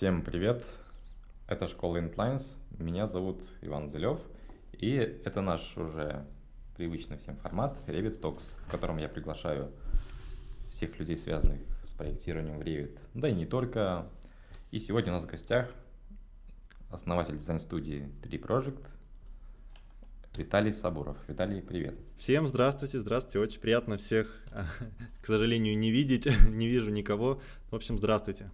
Всем привет! Это школа Intlines. Меня зовут Иван Зелев. И это наш уже привычный всем формат Revit Talks, в котором я приглашаю всех людей, связанных с проектированием в Revit, да и не только. И сегодня у нас в гостях основатель дизайн-студии 3Project Виталий Сабуров. Виталий, привет. Всем здравствуйте, здравствуйте. Очень приятно всех, к сожалению, не видеть, не вижу никого. В общем, здравствуйте.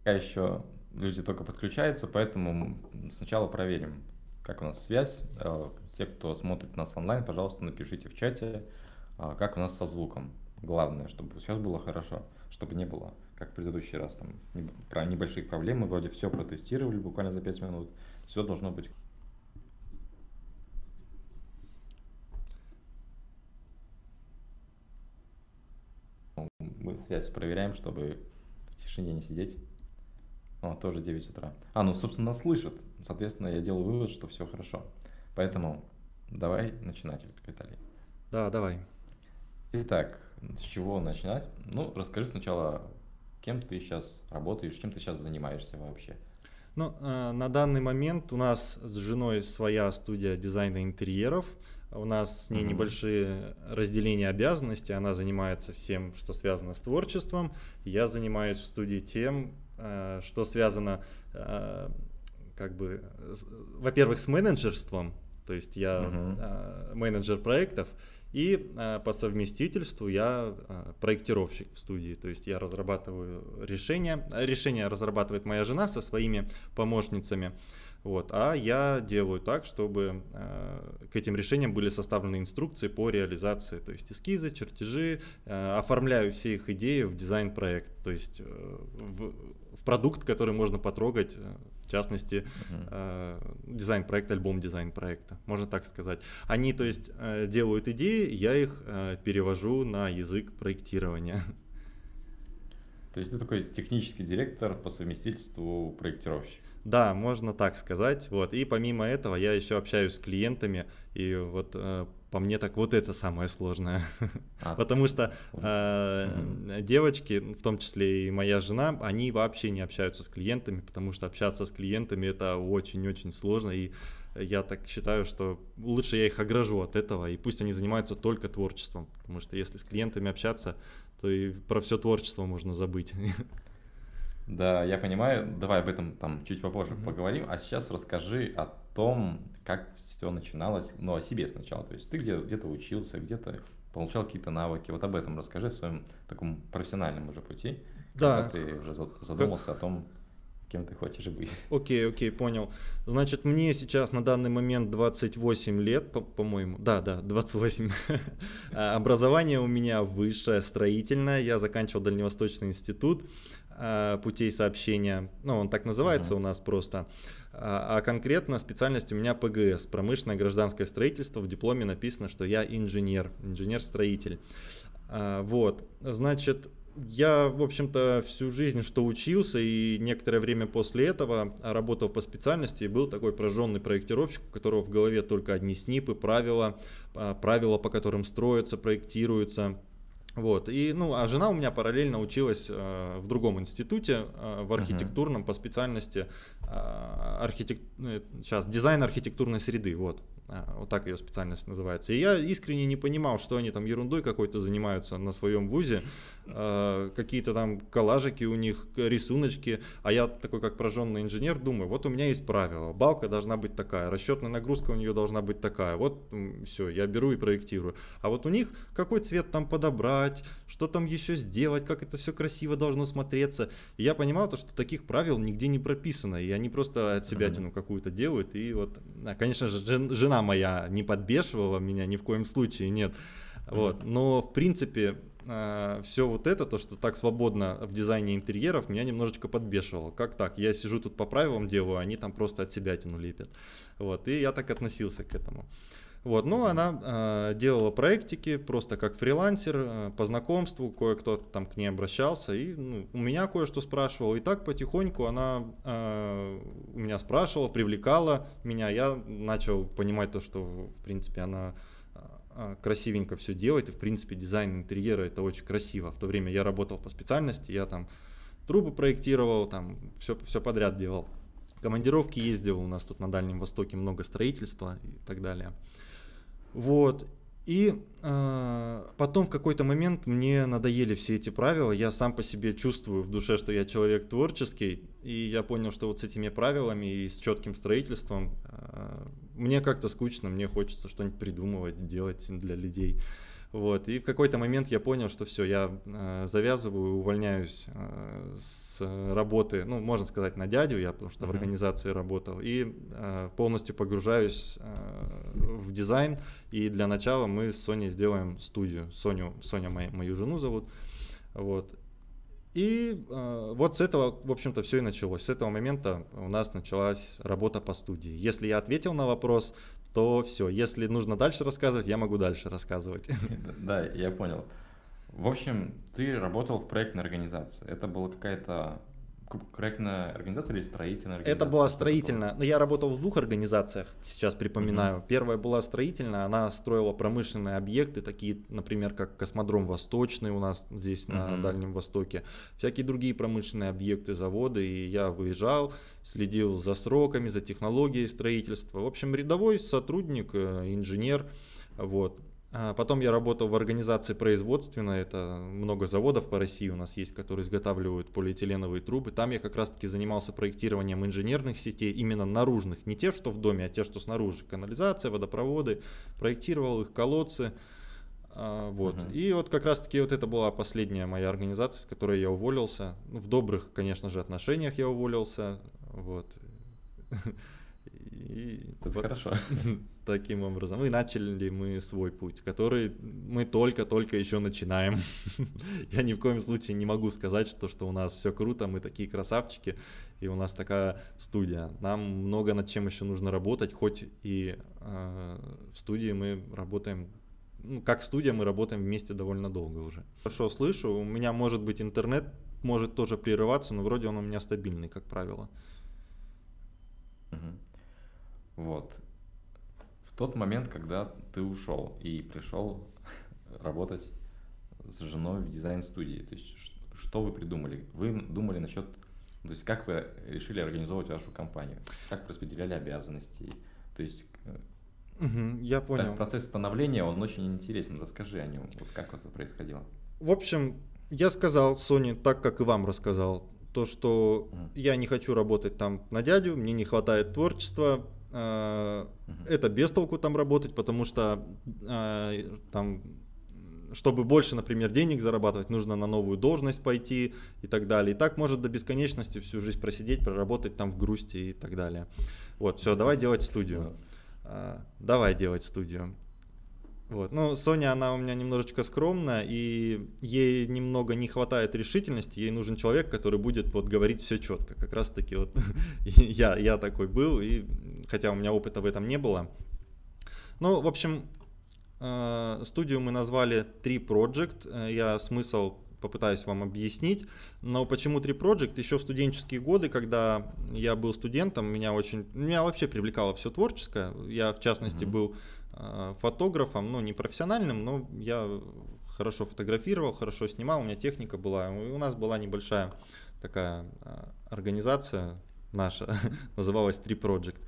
Пока еще люди только подключаются, поэтому сначала проверим, как у нас связь. Э, те, кто смотрит нас онлайн, пожалуйста, напишите в чате, э, как у нас со звуком. Главное, чтобы все было хорошо, чтобы не было, как в предыдущий раз, там, про небольших проблем. Мы вроде все протестировали буквально за 5 минут. Все должно быть мы связь проверяем, чтобы в тишине не сидеть. О, тоже 9 утра. А, ну, собственно, нас слышат. Соответственно, я делаю вывод, что все хорошо. Поэтому давай начинать, Виталий. Да, давай. Итак, с чего начинать? Ну, расскажи сначала, кем ты сейчас работаешь, чем ты сейчас занимаешься вообще? Ну, э, на данный момент у нас с женой своя студия дизайна интерьеров. У нас с ней mm-hmm. небольшие разделения обязанностей. Она занимается всем, что связано с творчеством. Я занимаюсь в студии тем, что связано э, как бы, во-первых, с менеджерством, то есть я uh-huh. менеджер проектов, и по совместительству я проектировщик в студии, то есть я разрабатываю решения. Решения разрабатывает моя жена со своими помощницами. Вот, а я делаю так, чтобы э, к этим решениям были составлены инструкции по реализации, то есть эскизы, чертежи, э, оформляю все их идеи в дизайн-проект, то есть э, в, в продукт, который можно потрогать, э, в частности, uh-huh. э, дизайн-проект, альбом дизайн-проекта, можно так сказать. Они, то есть, э, делают идеи, я их э, перевожу на язык проектирования. То есть ты такой технический директор по совместительству проектировщик? Да, можно так сказать. Вот. И помимо этого я еще общаюсь с клиентами, и вот э, по мне так вот это самое сложное. А. Потому что э, девочки, в том числе и моя жена, они вообще не общаются с клиентами, потому что общаться с клиентами это очень-очень сложно. И я так считаю, что лучше я их огражу от этого, и пусть они занимаются только творчеством. Потому что если с клиентами общаться, то и про все творчество можно забыть. Да, я понимаю. Давай об этом там чуть попозже mm-hmm. поговорим. А сейчас расскажи о том, как все начиналось, ну, о себе сначала. То есть ты где, где-то учился, где-то получал какие-то навыки. Вот об этом расскажи в своем таком профессиональном уже пути. Да. Когда ты уже задумался как... о том, кем ты хочешь быть. Окей, okay, окей, okay, понял. Значит, мне сейчас на данный момент 28 лет, по- по-моему. Да, да, 28. А, образование у меня высшее, строительное. Я заканчивал Дальневосточный институт. Э, путей сообщения, ну, он так называется uh-huh. у нас просто, а, а конкретно специальность у меня ПГС, промышленное гражданское строительство, в дипломе написано, что я инженер, инженер-строитель. А, вот, значит, я, в общем-то, всю жизнь что учился, и некоторое время после этого работал по специальности, и был такой прожженный проектировщик, у которого в голове только одни снипы, правила, а, правила, по которым строятся, проектируются, вот, и, ну, а жена у меня параллельно училась э, в другом институте, э, в архитектурном uh-huh. по специальности э, архитек... сейчас э, дизайн архитектурной среды, вот. А, вот так ее специальность называется. И я искренне не понимал, что они там ерундой какой-то занимаются на своем вузе, а, какие-то там коллажики у них, рисуночки, а я такой как прожженный инженер думаю, вот у меня есть правило, балка должна быть такая, расчетная нагрузка у нее должна быть такая, вот все, я беру и проектирую. А вот у них какой цвет там подобрать, что там еще сделать, как это все красиво должно смотреться. И я понимал то, что таких правил нигде не прописано, и они просто от себя тяну какую-то делают, и вот, конечно же, жена моя не подбешивала меня ни в коем случае, нет. Вот. Но, в принципе, э, все вот это, то, что так свободно в дизайне интерьеров, меня немножечко подбешивало. Как так? Я сижу тут по правилам делаю, а они там просто от себя тяну лепят. Вот. И я так относился к этому. Вот, но она э, делала проектики просто как фрилансер, э, по знакомству, кое-кто там к ней обращался, и ну, у меня кое-что спрашивал. И так потихоньку она э, у меня спрашивала, привлекала меня. Я начал понимать то, что, в принципе, она э, красивенько все делает, и, в принципе, дизайн интерьера это очень красиво. В то время я работал по специальности, я там трубы проектировал, там все, все подряд делал. Командировки ездил, у нас тут на Дальнем Востоке много строительства и так далее. Вот. И э, потом в какой-то момент мне надоели все эти правила. Я сам по себе чувствую в душе, что я человек творческий. И я понял, что вот с этими правилами и с четким строительством э, мне как-то скучно, мне хочется что-нибудь придумывать, делать для людей. Вот. И в какой-то момент я понял, что все, я э, завязываю, увольняюсь э, с работы, ну, можно сказать, на дядю, я потому что uh-huh. в организации работал, и э, полностью погружаюсь э, в дизайн. И для начала мы с Соней сделаем студию. Соню, Соня моя, мою жену зовут. Вот. И э, вот с этого, в общем-то, все и началось. С этого момента у нас началась работа по студии. Если я ответил на вопрос, то все. Если нужно дальше рассказывать, я могу дальше рассказывать. Да, я понял. В общем, ты работал в проектной организации. Это была какая-то корректная организация или строительная организация? Это была строительная. Но ну, я работал в двух организациях, сейчас припоминаю. Mm-hmm. Первая была строительная, она строила промышленные объекты, такие, например, как космодром Восточный у нас здесь mm-hmm. на Дальнем Востоке, всякие другие промышленные объекты, заводы. И я выезжал, следил за сроками, за технологией строительства. В общем, рядовой сотрудник, э, инженер. Вот. А потом я работал в организации производственной, это много заводов по России у нас есть, которые изготавливают полиэтиленовые трубы. Там я как раз-таки занимался проектированием инженерных сетей, именно наружных, не те, что в доме, а те, что снаружи. Канализация, водопроводы, проектировал их колодцы. А, вот. Uh-huh. И вот как раз-таки вот это была последняя моя организация, с которой я уволился. В добрых, конечно же, отношениях я уволился. Вот. И Это вот хорошо. Таким образом. И начали мы свой путь, который мы только-только еще начинаем. Я ни в коем случае не могу сказать, что, что у нас все круто, мы такие красавчики, и у нас такая студия. Нам много над чем еще нужно работать, хоть и э, в студии мы работаем ну, как студия мы работаем вместе довольно долго уже. Хорошо слышу, у меня может быть интернет, может тоже прерываться, но вроде он у меня стабильный, как правило. Угу. Вот. В тот момент, когда ты ушел и пришел работать с женой в дизайн-студии, то есть что вы придумали? Вы думали насчет, то есть как вы решили организовывать вашу компанию? Как вы распределяли обязанности? То есть Угу, я понял. Процесс становления, он очень интересен. Расскажи о нем. Вот как это происходило? В общем, я сказал Соне так, как и вам рассказал. То, что я не хочу работать там на дядю, мне не хватает творчества. Это без толку там работать, потому что э, там, чтобы больше, например, денег зарабатывать, нужно на новую должность пойти и так далее. И так может до бесконечности всю жизнь просидеть, проработать там в грусти и так далее. Вот, все, давай делать студию. Давай делать студию. Вот. Ну, Соня, она у меня немножечко скромная, и ей немного не хватает решительности, ей нужен человек, который будет вот говорить все четко. Как раз таки вот я, я такой был, и хотя у меня опыта в этом не было. Ну, в общем, э, студию мы назвали Три Project. Э, я смысл попытаюсь вам объяснить. Но почему Три Project? Еще в студенческие годы, когда я был студентом, меня очень, меня вообще привлекало все творческое. Я, в частности, mm-hmm. был фотографом, ну не профессиональным, но я хорошо фотографировал, хорошо снимал, у меня техника была, и у нас была небольшая такая э, организация наша, называлась Три Project.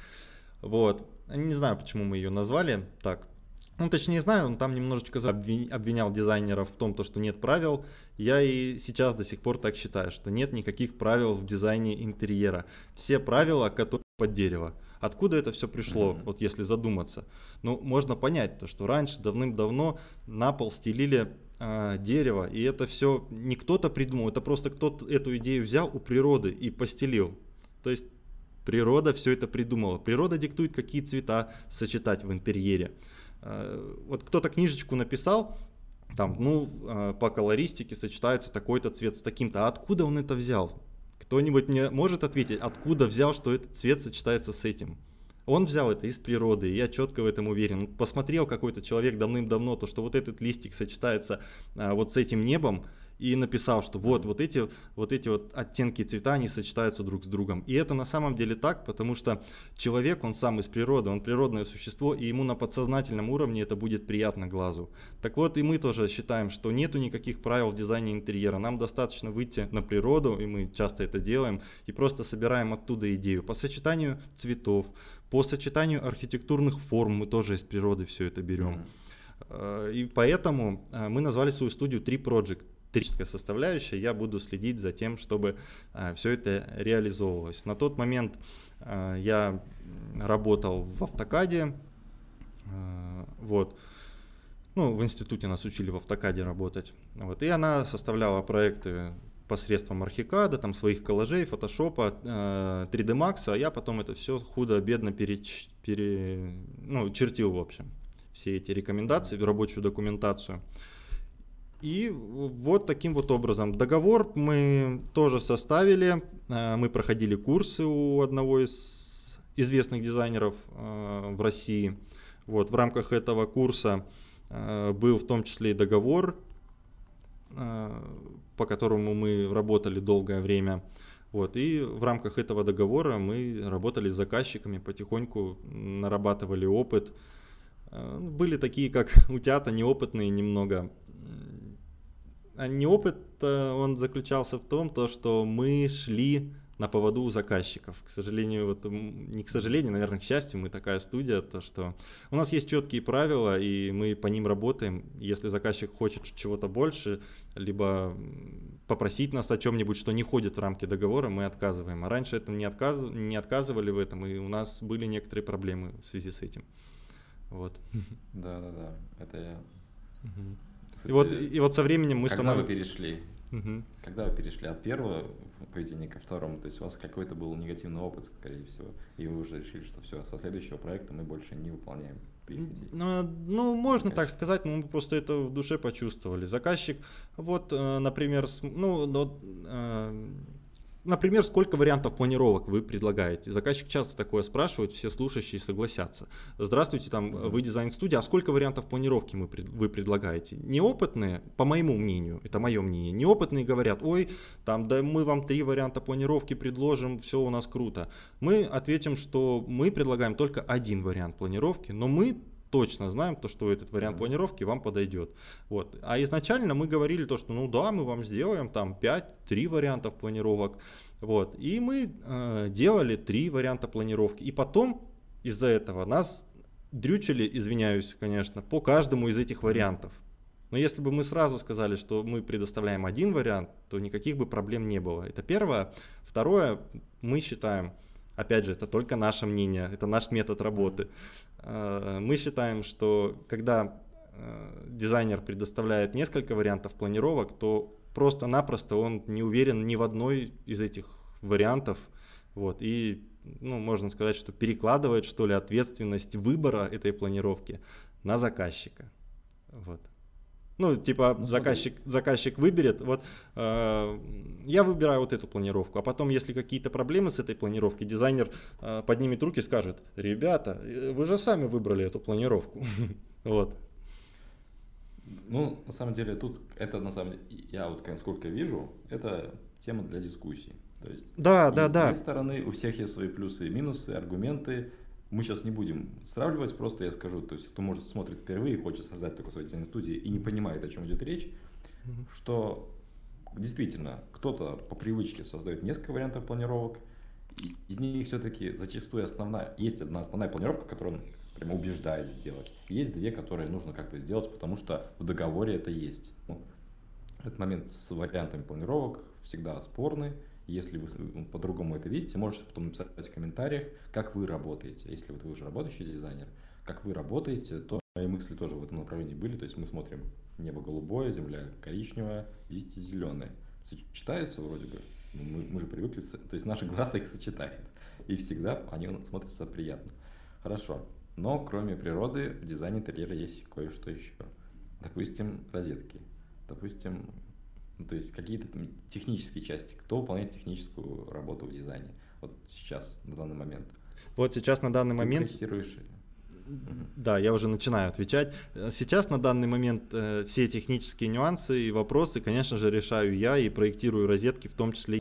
Вот, не знаю, почему мы ее назвали так. Ну, точнее знаю, он там немножечко обвинял дизайнеров в том, что нет правил. Я и сейчас до сих пор так считаю, что нет никаких правил в дизайне интерьера. Все правила, которые под дерево. Откуда это все пришло, mm-hmm. вот если задуматься? Ну, можно понять то, что раньше давным-давно на пол стелили э, дерево, и это все не кто-то придумал, это просто кто-то эту идею взял у природы и постелил. То есть природа все это придумала. Природа диктует, какие цвета сочетать в интерьере. Э, вот кто-то книжечку написал, там, ну, э, по колористике сочетается такой-то цвет с таким-то. А откуда он это взял? Кто-нибудь мне может ответить, откуда взял, что этот цвет сочетается с этим? Он взял это из природы, я четко в этом уверен. Посмотрел какой-то человек давным-давно, то, что вот этот листик сочетается а, вот с этим небом, и написал, что вот, вот эти, вот эти вот оттенки цвета, они сочетаются друг с другом. И это на самом деле так, потому что человек, он сам из природы, он природное существо, и ему на подсознательном уровне это будет приятно глазу. Так вот, и мы тоже считаем, что нету никаких правил в дизайне интерьера. Нам достаточно выйти на природу, и мы часто это делаем, и просто собираем оттуда идею. По сочетанию цветов, по сочетанию архитектурных форм мы тоже из природы все это берем. Mm-hmm. И поэтому э, мы назвали свою студию Tree Project техническая составляющая, я буду следить за тем, чтобы э, все это реализовывалось. На тот момент э, я работал в автокаде, э, вот, ну, в институте нас учили в автокаде работать, вот, и она составляла проекты посредством архикада, там своих коллажей, фотошопа, 3D Max, а я потом это все худо-бедно пере, пере, ну, чертил, в общем, все эти рекомендации, рабочую документацию. И вот таким вот образом. Договор мы тоже составили. Э, мы проходили курсы у одного из известных дизайнеров э, в России. Вот, в рамках этого курса э, был в том числе и договор, по которому мы работали долгое время. Вот, и в рамках этого договора мы работали с заказчиками, потихоньку нарабатывали опыт. Были такие, как утята, неопытные немного а не опыт, он заключался в том, то, что мы шли на поводу у заказчиков. К сожалению, вот, не к сожалению, наверное, к счастью, мы такая студия, то что у нас есть четкие правила, и мы по ним работаем. Если заказчик хочет чего-то больше, либо попросить нас о чем-нибудь, что не входит в рамки договора, мы отказываем. А раньше это не, отказ... не отказывали в этом, и у нас были некоторые проблемы в связи с этим. Вот. Да, да, да. Это я. Угу. Кстати, и, вот, и вот со временем мы Когда станов... вы перешли? Угу. Когда вы перешли от первого поведения ко второму, то есть у вас какой-то был негативный опыт, скорее всего, и вы уже решили, что все, со следующего проекта мы больше не выполняем Ну, ну, можно так сказать, но мы просто это в душе почувствовали. Заказчик, вот, э, например, ну, Например, сколько вариантов планировок вы предлагаете? Заказчик часто такое спрашивает, все слушающие согласятся. Здравствуйте, там вы дизайн-студия, а сколько вариантов планировки мы, вы предлагаете? Неопытные, по моему мнению, это мое мнение, неопытные говорят, ой, там, да мы вам три варианта планировки предложим, все у нас круто. Мы ответим, что мы предлагаем только один вариант планировки, но мы точно знаем, то, что этот вариант планировки вам подойдет. Вот. А изначально мы говорили то, что ну да, мы вам сделаем там 5-3 вариантов планировок. Вот. И мы э, делали три варианта планировки. И потом из-за этого нас дрючили, извиняюсь, конечно, по каждому из этих вариантов. Но если бы мы сразу сказали, что мы предоставляем один вариант, то никаких бы проблем не было. Это первое. Второе, мы считаем, опять же, это только наше мнение, это наш метод работы. Э, мы считаем, что когда э, дизайнер предоставляет несколько вариантов планировок, то просто-напросто он не уверен ни в одной из этих вариантов. Вот, и ну, можно сказать, что перекладывает, что ли, ответственность выбора этой планировки на заказчика. Вот. Ну, типа, ну, заказчик, заказчик выберет, вот э, я выбираю вот эту планировку, а потом, если какие-то проблемы с этой планировкой, дизайнер э, поднимет руки и скажет, ребята, э, вы же сами выбрали эту планировку. Вот. Ну, на самом деле, тут это, на самом деле, я вот сколько вижу, это тема для дискуссий. То есть, да, да, да. С одной стороны, у всех есть свои плюсы и минусы, аргументы, мы сейчас не будем сравнивать, просто я скажу, то есть кто может смотрит впервые, хочет создать только свою дизайн-студию и не понимает, о чем идет речь, mm-hmm. что действительно кто-то по привычке создает несколько вариантов планировок, и из них все-таки зачастую основная, есть одна основная планировка, которую он прямо убеждает сделать. Есть две, которые нужно как бы сделать, потому что в договоре это есть. Ну, этот момент с вариантами планировок всегда спорный. Если вы ну, по-другому это видите, можете потом написать в комментариях, как вы работаете. Если вот вы уже работающий дизайнер, как вы работаете, то мои мысли тоже в этом направлении были. То есть мы смотрим небо голубое, земля коричневая, листья зеленые. Сочетаются вроде бы. Ну, мы, мы же привыкли, то есть наши глаза их сочетает. И всегда они смотрятся приятно. Хорошо. Но кроме природы в дизайне интерьера есть кое-что еще. Допустим, розетки. Допустим, ну, то есть какие-то там технические части. Кто выполняет техническую работу в дизайне? Вот сейчас, на данный момент. Вот сейчас на данный Ты момент... Тестируешь Да, я уже начинаю отвечать. Сейчас на данный момент э, все технические нюансы и вопросы, конечно же, решаю я и проектирую розетки, в том числе.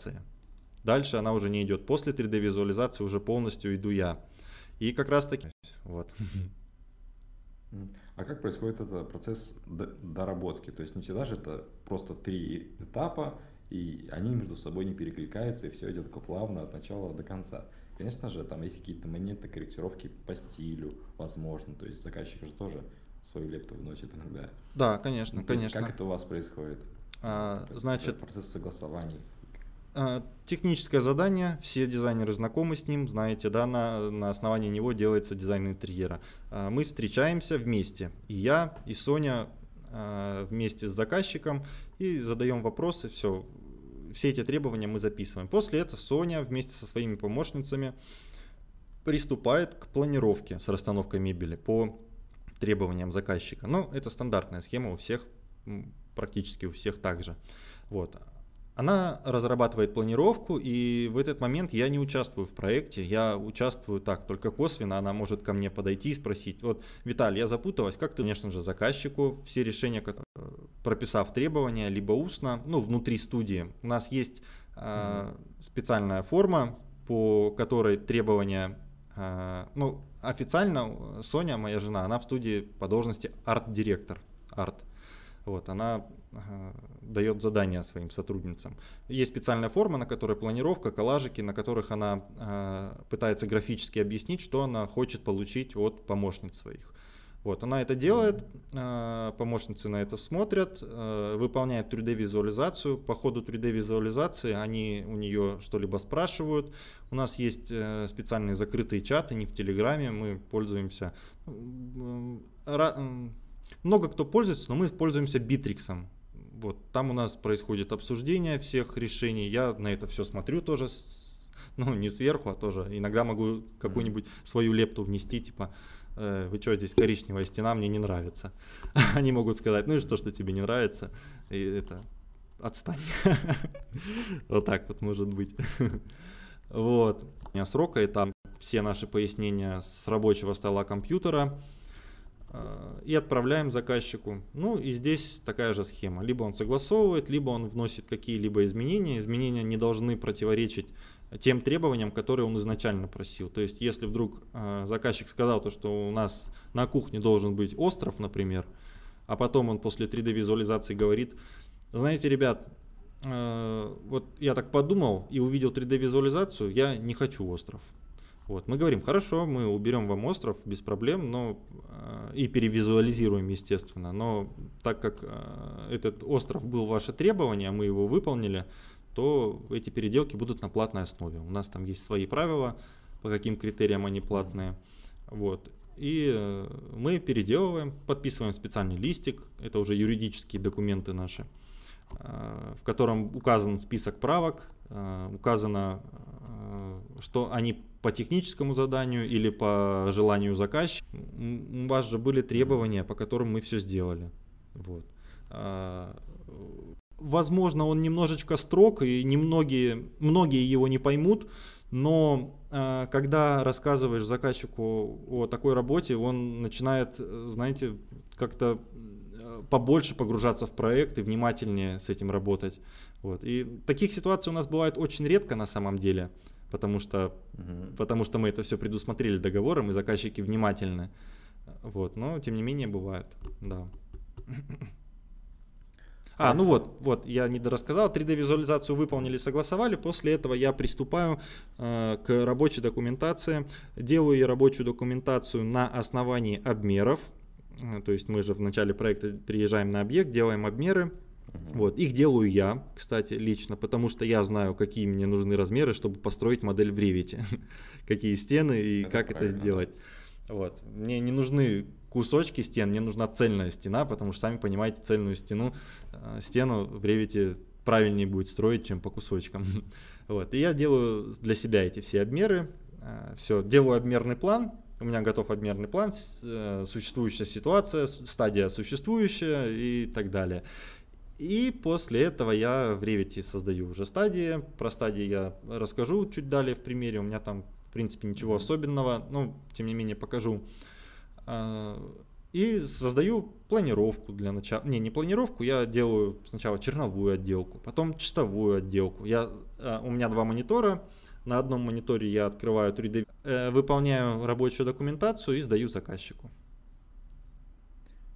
Дальше она уже не идет. После 3D визуализации уже полностью иду я. И как раз таки вот. А как происходит этот процесс доработки? То есть не всегда же это просто три этапа, и они между собой не перекликаются, и все идет плавно от начала до конца. Конечно же, там есть какие-то моменты корректировки по стилю, возможно, то есть заказчик же тоже свою лепту вносит иногда. Да, конечно, ну, конечно. Как это у вас происходит? А, значит, процесс согласований. А, техническое задание, все дизайнеры знакомы с ним, знаете, да, на, на основании него делается дизайн интерьера. А, мы встречаемся вместе, и я, и Соня а, вместе с заказчиком, и задаем вопросы, все, все эти требования мы записываем. После этого Соня вместе со своими помощницами приступает к планировке с расстановкой мебели по требованиям заказчика. Ну, это стандартная схема у всех, практически у всех также. Вот. Она разрабатывает планировку, и в этот момент я не участвую в проекте, я участвую так, только косвенно, она может ко мне подойти и спросить, вот, Виталий, я запуталась, как ты, конечно же, заказчику? Все решения, прописав требования, либо устно, ну, внутри студии, у нас есть э, специальная форма, по которой требования, э, ну, официально Соня, моя жена, она в студии по должности арт-директор, арт. Вот, она дает задания своим сотрудницам. Есть специальная форма, на которой планировка, коллажики, на которых она э, пытается графически объяснить, что она хочет получить от помощниц своих. Вот, она это делает, э, помощницы на это смотрят, э, выполняют 3D-визуализацию. По ходу 3D-визуализации они у нее что-либо спрашивают. У нас есть э, специальные закрытые чаты, не в Телеграме, мы пользуемся... Много кто пользуется, но мы пользуемся Битриксом. Вот, там у нас происходит обсуждение всех решений. Я на это все смотрю тоже, ну, не сверху, а тоже иногда могу какую-нибудь свою лепту внести, типа, э, вы что, здесь коричневая стена, мне не нравится. Они могут сказать, ну и что, что тебе не нравится? И это, отстань. Вот так вот может быть. Вот. У меня срока, это все наши пояснения с рабочего стола компьютера. Э, и отправляем заказчику. Ну и здесь такая же схема. Либо он согласовывает, либо он вносит какие-либо изменения. Изменения не должны противоречить тем требованиям, которые он изначально просил. То есть если вдруг э, заказчик сказал, то, что у нас на кухне должен быть остров, например, а потом он после 3D визуализации говорит, знаете, ребят, э, вот я так подумал и увидел 3D визуализацию, я не хочу остров. Вот. Мы говорим, хорошо, мы уберем вам остров без проблем, но э, и перевизуализируем, естественно. Но так как э, этот остров был ваше требование, а мы его выполнили, то эти переделки будут на платной основе. У нас там есть свои правила, по каким критериям они платные. Вот. И э, мы переделываем, подписываем специальный листик, это уже юридические документы наши, в котором указан список правок, указано, что они по техническому заданию или по желанию заказчика. У вас же были требования, по которым мы все сделали. Вот. А, возможно, он немножечко строг, и немногие, многие его не поймут, но а, когда рассказываешь заказчику о такой работе, он начинает, знаете, как-то э, побольше погружаться в проект и внимательнее с этим работать. Вот. И таких ситуаций у нас бывает очень редко на самом деле потому что, угу. потому что мы это все предусмотрели договором, и заказчики внимательны. Вот, но тем не менее бывает, да. А, ну вот, вот, я не дорассказал, 3D-визуализацию выполнили, согласовали, после этого я приступаю э, к рабочей документации, делаю я рабочую документацию на основании обмеров, э, то есть мы же в начале проекта приезжаем на объект, делаем обмеры, вот, их делаю я, кстати, лично, потому что я знаю, какие мне нужны размеры, чтобы построить модель в Revit, какие стены и это как это сделать. Вот. Мне не нужны кусочки стен, мне нужна цельная стена, потому что, сами понимаете, цельную стену, э, стену в Revit правильнее будет строить, чем по кусочкам. Вот. И я делаю для себя эти все обмеры, э, все, делаю обмерный план, у меня готов обмерный план, э, существующая ситуация, стадия существующая и так далее. И после этого я в Revit создаю уже стадии. Про стадии я расскажу чуть далее в примере. У меня там, в принципе, ничего особенного. Но, тем не менее, покажу. И создаю планировку для начала. Не, не планировку, я делаю сначала черновую отделку, потом чистовую отделку. Я, у меня два монитора, на одном мониторе я открываю 3D, э, выполняю рабочую документацию и сдаю заказчику.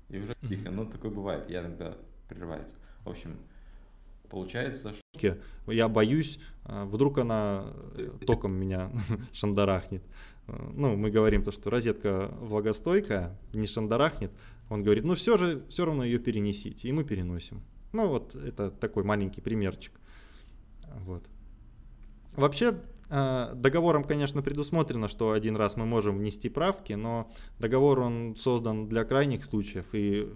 И уже тихо, ну такое бывает, я иногда прерывается. В общем, получается, что... Я боюсь, а, вдруг она э, током меня шандарахнет. Ну, мы говорим то, что розетка влагостойкая, не шандарахнет. Он говорит, ну все же, все равно ее перенесите, и мы переносим. Ну вот, это такой маленький примерчик. Вот. Вообще, договором, конечно, предусмотрено, что один раз мы можем внести правки, но договор он создан для крайних случаев, и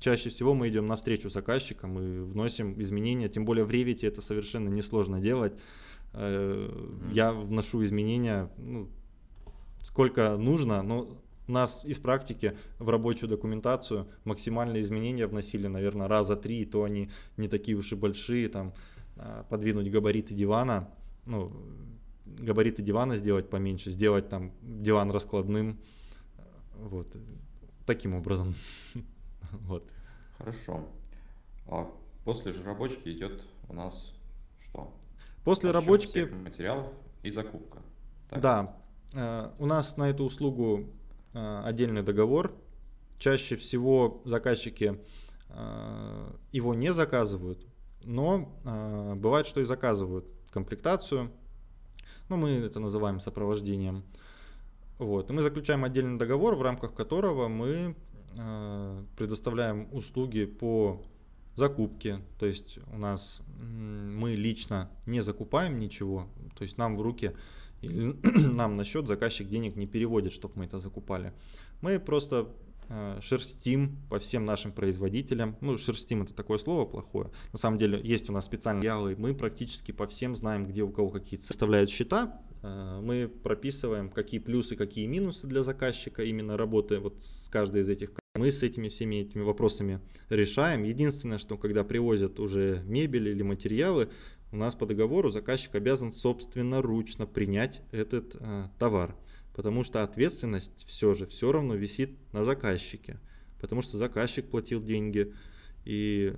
чаще всего мы идем навстречу заказчикам и вносим изменения, тем более в Revit это совершенно несложно делать. Э, я вношу изменения ну, сколько нужно, но у нас из практики в рабочую документацию максимальные изменения вносили, наверное, раза три, то они не такие уж и большие, там а, подвинуть габариты дивана, ну, габариты дивана сделать поменьше, сделать там диван раскладным, вот, таким образом. вот. Хорошо. А после же рабочки идет у нас что? После Расчет рабочки... материалов и закупка. Так? Да. Э, у нас на эту услугу э, отдельный договор. Чаще всего заказчики э, его не заказывают, но бывает, что и заказывают комплектацию – ну, мы это называем сопровождением. Вот. И мы заключаем отдельный договор, в рамках которого мы предоставляем услуги по закупке. То есть у нас мы лично не закупаем ничего, то есть нам в руки или нам на счет заказчик денег не переводит, чтобы мы это закупали. Мы просто Э, шерстим по всем нашим производителям. Ну, шерстим это такое слово плохое. На самом деле есть у нас специальные ялы. Мы практически по всем знаем, где у кого какие составляют счета. Э, мы прописываем, какие плюсы, какие минусы для заказчика, именно работая вот с каждой из этих мы с этими всеми этими вопросами решаем. Единственное, что когда привозят уже мебель или материалы, у нас по договору заказчик обязан собственноручно принять этот э, товар потому что ответственность все же все равно висит на заказчике, потому что заказчик платил деньги, и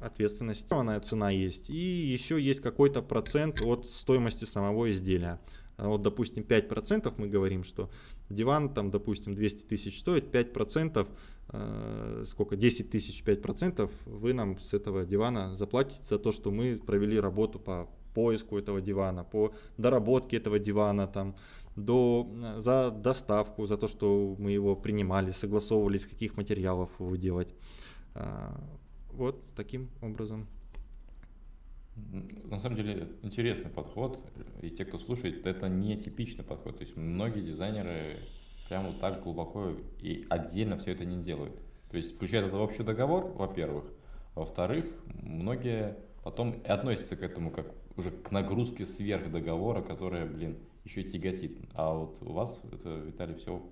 ответственность, цена есть. И еще есть какой-то процент от стоимости самого изделия. Вот, допустим, 5% мы говорим, что диван, там, допустим, 200 тысяч стоит, 5%, э, сколько, 10 тысяч, 5% вы нам с этого дивана заплатите за то, что мы провели работу по поиску этого дивана, по доработке этого дивана, там, до, за доставку, за то, что мы его принимали, согласовывали, из каких материалов его делать. А, вот таким образом. На самом деле интересный подход, и те, кто слушает, это не типичный подход. То есть многие дизайнеры прямо вот так глубоко и отдельно все это не делают. То есть включают это в общий договор, во-первых. Во-вторых, многие потом относятся к этому как уже к нагрузке сверх договора, которая, блин, еще и тяготит. А вот у вас это, Виталий, все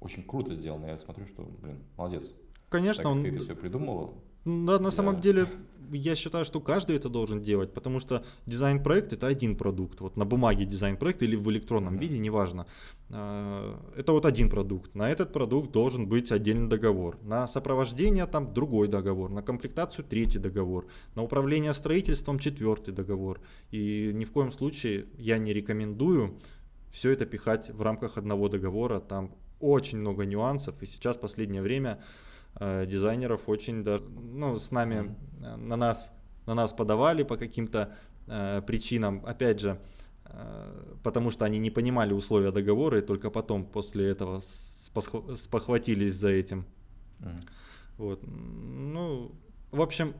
очень круто сделано. Я смотрю, что, блин, молодец. Конечно, так, он... Ты это все придумывал? Да, на самом деле, я считаю, что каждый это должен делать, потому что дизайн-проект это один продукт. Вот на бумаге дизайн-проект или в электронном mm-hmm. виде, неважно. А, это вот один продукт. На этот продукт должен быть отдельный договор. На сопровождение там другой договор. На комплектацию третий договор. На управление строительством четвертый договор. И ни в коем случае я не рекомендую все это пихать в рамках одного договора. Там очень много нюансов. И сейчас в последнее время э, дизайнеров очень даже, ну, с нами, э, на нас, на нас подавали по каким-то э, причинам. Опять же, э, потому что они не понимали условия договора и только потом после этого спохватились за этим. Mm. Вот. Ну, в общем,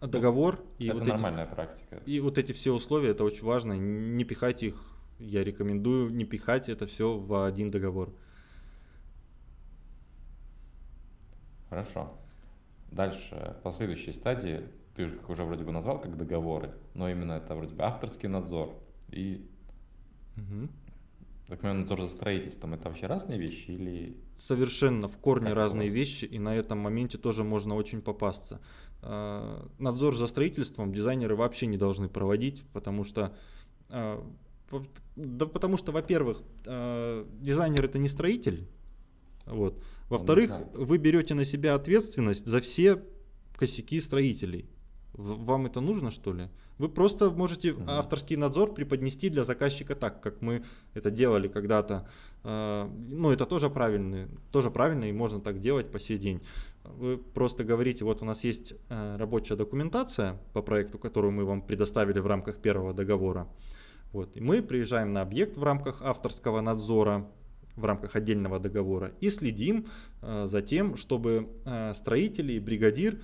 договор и это вот нормальная эти, практика. И вот эти все условия, это очень важно. Не пихайте их я рекомендую не пихать это все в один договор. Хорошо. Дальше, по следующей стадии, ты же уже вроде бы назвал как договоры, но именно это вроде бы авторский надзор и угу. так понимаю, надзор за строительством. Это вообще разные вещи или... Совершенно в корне как разные вещи, и на этом моменте тоже можно очень попасться. А, надзор за строительством дизайнеры вообще не должны проводить, потому что а, да потому что, во-первых, э, дизайнер это не строитель, вот. Во-вторых, вы берете на себя ответственность за все косяки строителей. Вам это нужно, что ли? Вы просто можете угу. авторский надзор преподнести для заказчика так, как мы это делали когда-то. А, ну, это тоже правильно, тоже правильно, и можно так делать по сей день. Вы просто говорите, вот у нас есть э, рабочая документация по проекту, которую мы вам предоставили в рамках первого договора. Вот, и мы приезжаем на объект в рамках авторского надзора, в рамках отдельного договора и следим э, за тем, чтобы э, строители и бригадир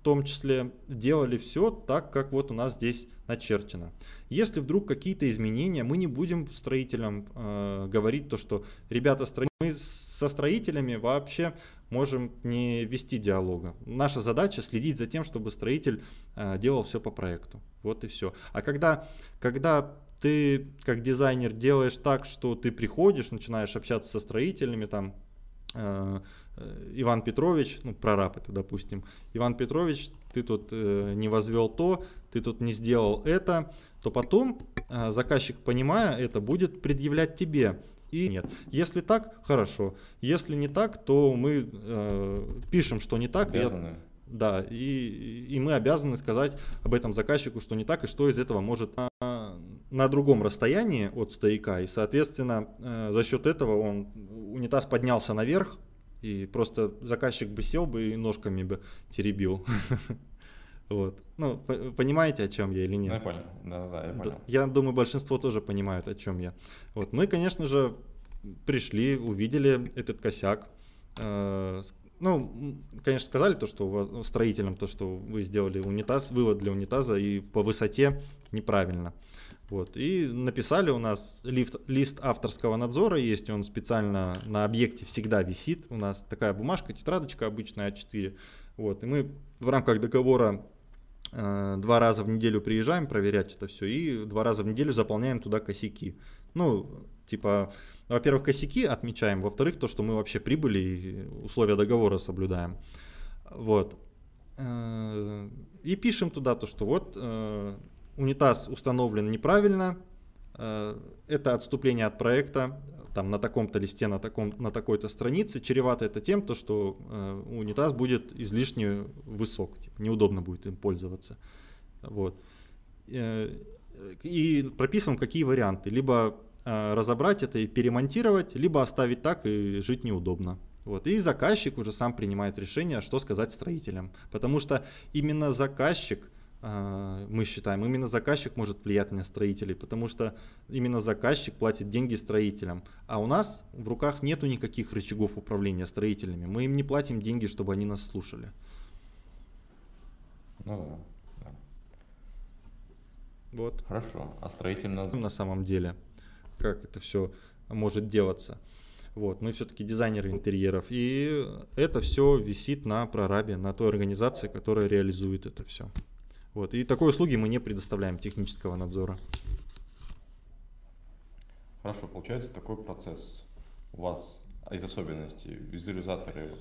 в том числе делали все так, как вот у нас здесь начерчено. Если вдруг какие-то изменения, мы не будем строителям э, говорить то, что ребята, мы со строителями вообще можем не вести диалога. Наша задача следить за тем, чтобы строитель э, делал все по проекту. Вот и все. А когда, когда ты как дизайнер делаешь так, что ты приходишь, начинаешь общаться со строителями, там, э, э, Иван Петрович, ну, прораб это, допустим, Иван Петрович, ты тут э, не возвел то, ты тут не сделал это, то потом э, заказчик, понимая это, будет предъявлять тебе. И нет. Если так, хорошо. Если не так, то мы э, пишем, что не так. Обязаны. Да, и, и мы обязаны сказать об этом заказчику, что не так, и что из этого может на, другом расстоянии от стояка. И, соответственно, э, за счет этого он, унитаз поднялся наверх, и просто заказчик бы сел бы и ножками бы теребил. Вот. Ну, понимаете, о чем я или нет? Я понял. Да, да, я понял. Я думаю, большинство тоже понимают, о чем я. Вот. Мы, конечно же, пришли, увидели этот косяк, э, ну, конечно, сказали то, что строителям то, что вы сделали унитаз, вывод для унитаза и по высоте неправильно. Вот. И написали у нас лифт, лист авторского надзора есть, он специально на объекте всегда висит. У нас такая бумажка, тетрадочка обычная А4. Вот. И мы в рамках договора э, два раза в неделю приезжаем проверять это все и два раза в неделю заполняем туда косяки. Ну, типа во-первых, косяки отмечаем, во-вторых, то, что мы вообще прибыли и условия договора соблюдаем. Вот. Э, и пишем туда то, что вот э, унитаз установлен неправильно, э, это отступление от проекта, там на таком-то листе, на, таком, на такой-то странице, чревато это тем, то, что унитаз будет излишне высок, типа, неудобно будет им пользоваться. Вот. И прописываем, какие варианты. Либо Э, разобрать это и перемонтировать, либо оставить так и жить неудобно. Вот. И заказчик уже сам принимает решение, что сказать строителям. Потому что именно заказчик, э, мы считаем, именно заказчик может влиять на строителей, потому что именно заказчик платит деньги строителям. А у нас в руках нету никаких рычагов управления строителями. Мы им не платим деньги, чтобы они нас слушали. Ну да. Вот. Хорошо. А строитель на самом деле как это все может делаться. Вот, мы все-таки дизайнеры интерьеров, и это все висит на прорабе, на той организации, которая реализует это все. Вот, и такой услуги мы не предоставляем технического надзора. Хорошо, получается такой процесс у вас из особенностей визуализаторы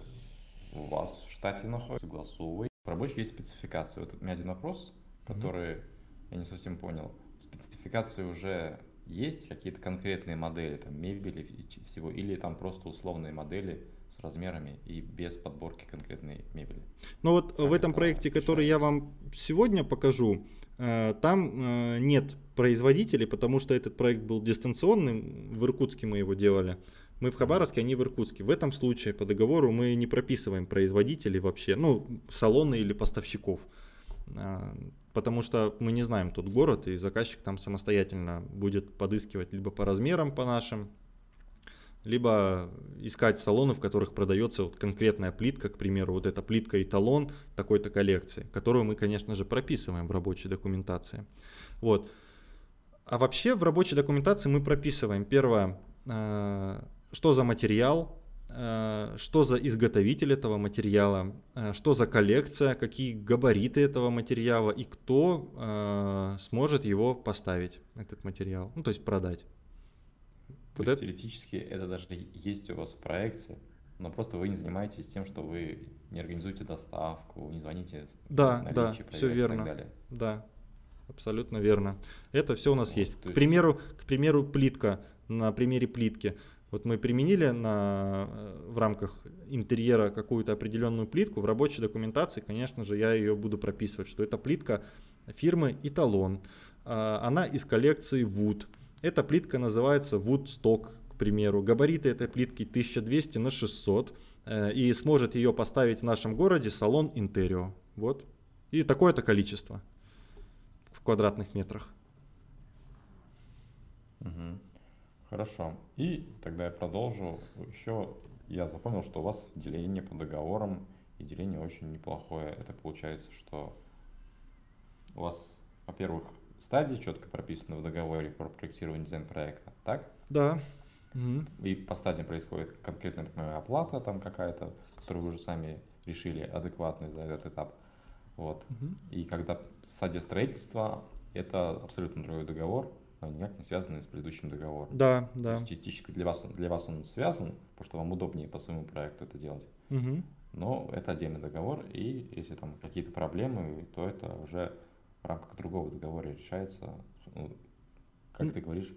у вас в штате находятся, согласовывай. В рабочих есть спецификация. Вот у меня один вопрос, который mm-hmm. я не совсем понял. Спецификации уже есть какие-то конкретные модели, там, мебели и всего, или там просто условные модели с размерами и без подборки конкретной мебели? Ну вот как в этом проекте, который я вам сегодня покажу, э, там э, нет производителей, потому что этот проект был дистанционным, в Иркутске мы его делали. Мы в Хабаровске, они в Иркутске. В этом случае по договору мы не прописываем производителей вообще, ну, салоны или поставщиков. Потому что мы не знаем тот город, и заказчик там самостоятельно будет подыскивать либо по размерам по нашим, либо искать салоны, в которых продается вот конкретная плитка, к примеру, вот эта плитка эталон такой-то коллекции, которую мы, конечно же, прописываем в рабочей документации. Вот. А вообще в рабочей документации мы прописываем, первое, а, что за материал, Э, что за изготовитель этого материала, э, что за коллекция, какие габариты этого материала и кто э, сможет его поставить, этот материал, ну то есть продать. То вот есть это... теоретически это даже есть у вас в проекте, но просто вы не занимаетесь тем, что вы не организуете доставку, не звоните. Да, да, все верно. Да, абсолютно верно. Это все у нас вот, есть. Есть... К примеру, к примеру, плитка на примере плитки. Вот мы применили на, э, в рамках интерьера какую-то определенную плитку, в рабочей документации, конечно же, я ее буду прописывать, что это плитка фирмы Италон, а, она из коллекции Wood. Эта плитка называется Wood Stock, к примеру. Габариты этой плитки 1200 на 600 э, и сможет ее поставить в нашем городе салон Интерио. Вот. И такое-то количество в квадратных метрах. Угу. Хорошо. И тогда я продолжу. Еще я запомнил, что у вас деление по договорам, и деление очень неплохое. Это получается, что у вас, во-первых, стадии четко прописаны в договоре про проектирование дизайн проекта, так? Да. Угу. И по стадиям происходит конкретная такая оплата там какая-то, которую вы уже сами решили адекватной за этот этап. Вот. Угу. И когда стадия строительства, это абсолютно другой договор, но никак не связанный с предыдущим договором. Да, да. То есть теоретически для вас, для вас он связан, потому что вам удобнее по своему проекту это делать. Угу. Но это отдельный договор, и если там какие-то проблемы, то это уже в рамках другого договора решается. Ну, как ты говоришь,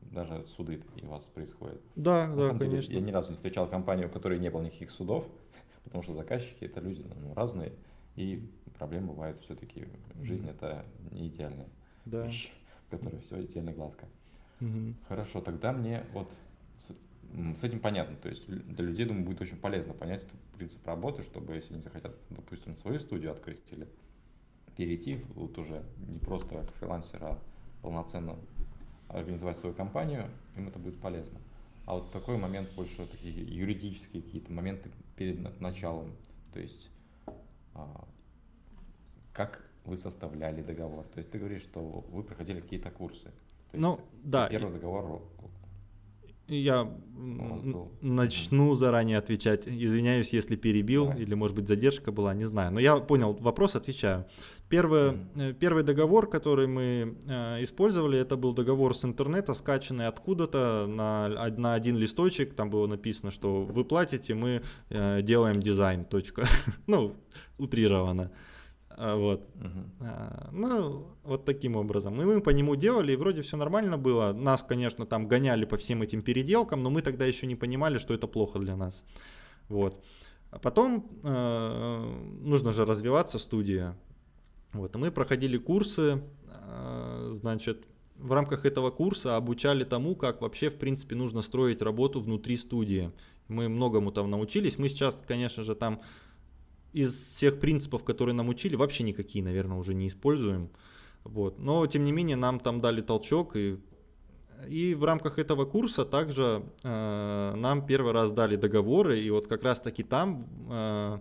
даже суды у вас происходят. Да, На да, конечно. Деле, я ни разу не встречал компанию, у которой не было никаких судов, потому что заказчики это люди ну, разные, и проблемы бывают все-таки. Жизнь mm. это не идеальная да. вещь, в которой все идеально гладко. Mm-hmm. Хорошо, тогда мне вот с, с этим понятно. То есть для людей, думаю, будет очень полезно понять принцип работы, чтобы если они захотят, допустим, свою студию открыть или перейти вот уже не просто как фрилансер, а полноценно организовать свою компанию, им это будет полезно. А вот такой момент больше такие юридические какие-то моменты перед началом. То есть а, как вы составляли договор? То есть ты говоришь, что вы проходили какие-то курсы. То ну, да. Первый договор я начну заранее отвечать. Извиняюсь, если перебил Давай. или, может быть, задержка была, не знаю. Но я понял вопрос, отвечаю. Первый, mm. первый договор, который мы э, использовали, это был договор с интернета, скачанный откуда-то на, на один листочек. Там было написано, что вы платите, мы э, делаем дизайн. Точка. ну, утрированно. А, вот. Угу. Ну, вот таким образом. И мы по нему делали, и вроде все нормально было. Нас, конечно, там гоняли по всем этим переделкам, но мы тогда еще не понимали, что это плохо для нас. Вот. А потом э, нужно же развиваться, студия. Вот. И мы проходили курсы, э, значит, в рамках этого курса обучали тому, как вообще, в принципе, нужно строить работу внутри студии. Мы многому там научились. Мы сейчас, конечно же, там из всех принципов, которые нам учили, вообще никакие, наверное, уже не используем. Вот. Но, тем не менее, нам там дали толчок, и, и в рамках этого курса также э, нам первый раз дали договоры, и вот как раз-таки там э,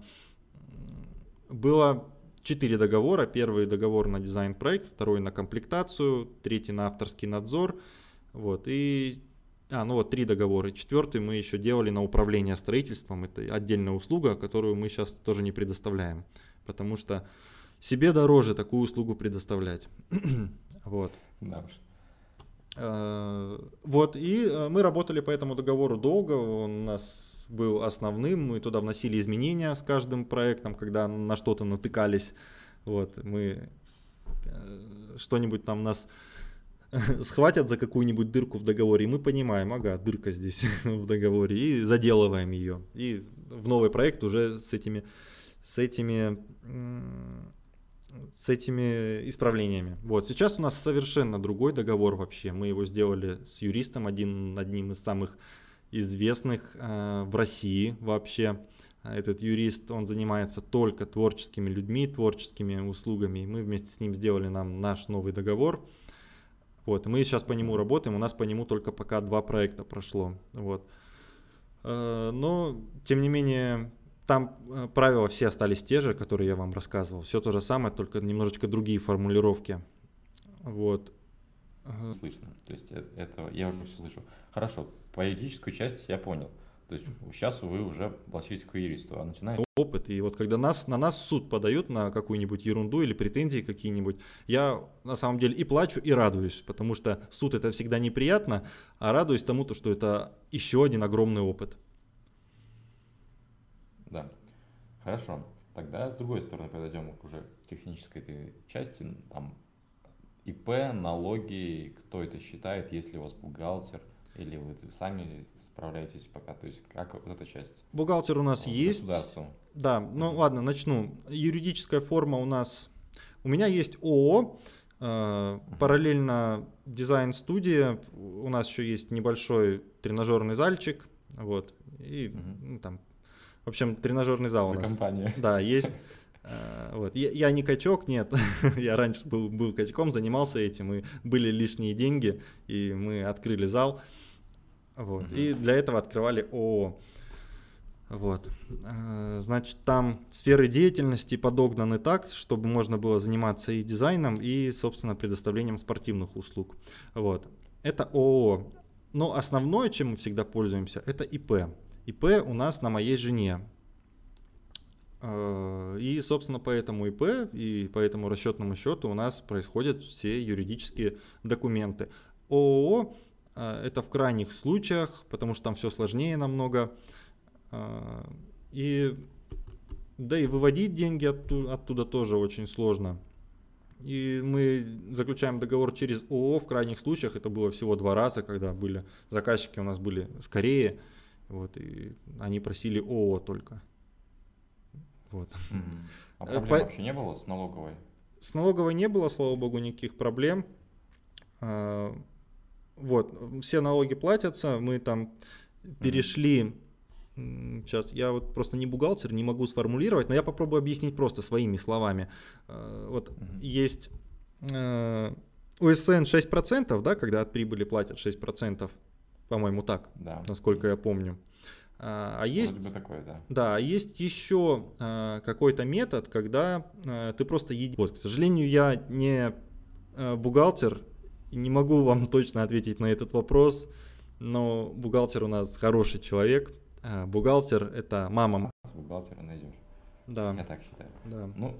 было четыре договора. Первый договор на дизайн-проект, второй на комплектацию, третий на авторский надзор. Вот. И а, ну вот три договора. Четвертый мы еще делали на управление строительством. Это отдельная услуга, которую мы сейчас тоже не предоставляем. Потому что себе дороже такую услугу предоставлять. вот. Да уж. А, вот, и э, мы работали по этому договору долго, он у нас был основным, мы туда вносили изменения с каждым проектом, когда на что-то натыкались, вот, мы э, что-нибудь там нас схватят за какую-нибудь дырку в договоре, и мы понимаем, ага, дырка здесь в договоре, и заделываем ее. И в новый проект уже с этими, с этими, с этими исправлениями. Вот, сейчас у нас совершенно другой договор вообще. Мы его сделали с юристом, один, одним из самых известных э, в России вообще. Этот юрист, он занимается только творческими людьми, творческими услугами. И мы вместе с ним сделали нам наш новый договор. Вот, мы сейчас по нему работаем, у нас по нему только пока два проекта прошло. Вот. Э, но, тем не менее, там э, правила все остались те же, которые я вам рассказывал. Все то же самое, только немножечко другие формулировки. Вот. Слышно. То есть э, это я уже все слышу. Хорошо, по юридическую часть я понял. То есть сейчас вы уже обращаетесь к юристу, а начинаете... Опыт. И вот когда нас, на нас суд подают на какую-нибудь ерунду или претензии какие-нибудь, я на самом деле и плачу, и радуюсь, потому что суд это всегда неприятно, а радуюсь тому, что это еще один огромный опыт. Да, хорошо. Тогда с другой стороны подойдем к уже технической этой части. Там ИП, налоги, кто это считает, если у вас бухгалтер – Или вы сами справляетесь пока? То есть как вот эта часть? Бухгалтер у нас Вот есть. государству. Да, ну Мгм. ладно, начну. Юридическая форма у нас... У меня есть ООО, э, параллельно дизайн-студия, у нас еще есть небольшой тренажерный зальчик, вот, и Мгм. ну, там, в общем, тренажерный зал у За нас. компанию. Да, есть. Э, Вот. Я, я не качок, нет. я раньше был, был качком, занимался этим, и были лишние деньги, и мы открыли зал. Вот. Мгм. И для этого открывали ООО. Вот. Э, Значит, там сферы деятельности подогнаны так, чтобы можно было заниматься и дизайном, и, собственно, предоставлением спортивных услуг. Вот. Это ООО. Но основное, чем мы всегда пользуемся, это ИП. ИП у нас на моей жене. Э, И, собственно, по этому ИП и по этому расчетному счету у нас происходят все юридические документы. ООО это в крайних случаях, потому что там все сложнее намного. Э, И да и выводить деньги отту- оттуда тоже очень сложно. И мы заключаем договор через ООО в крайних случаях. Это было всего два раза, когда были заказчики у нас были с Кореи. Вот, и они просили ООО только. Вот. Мгм. А Э, проблем по- вообще не было с налоговой? С налоговой не было, слава богу, никаких проблем. А, Вот, все налоги платятся, мы там перешли, сейчас я вот просто не бухгалтер, не могу сформулировать, но я попробую объяснить просто своими словами. А, Вот есть э, УСН 6%, да, когда от прибыли платят 6%, по-моему, так, Да. насколько я помню. А а есть... Такое, да. Да, есть еще э, какой-то метод, когда э, ты просто едешь. Вот, к сожалению, я не э, бухгалтер, не могу вам точно ответить на этот вопрос, но бухгалтер у нас хороший человек. Э, бухгалтер это мама. С бухгалтера найдешь. Да, Я так считаю. да. Ну,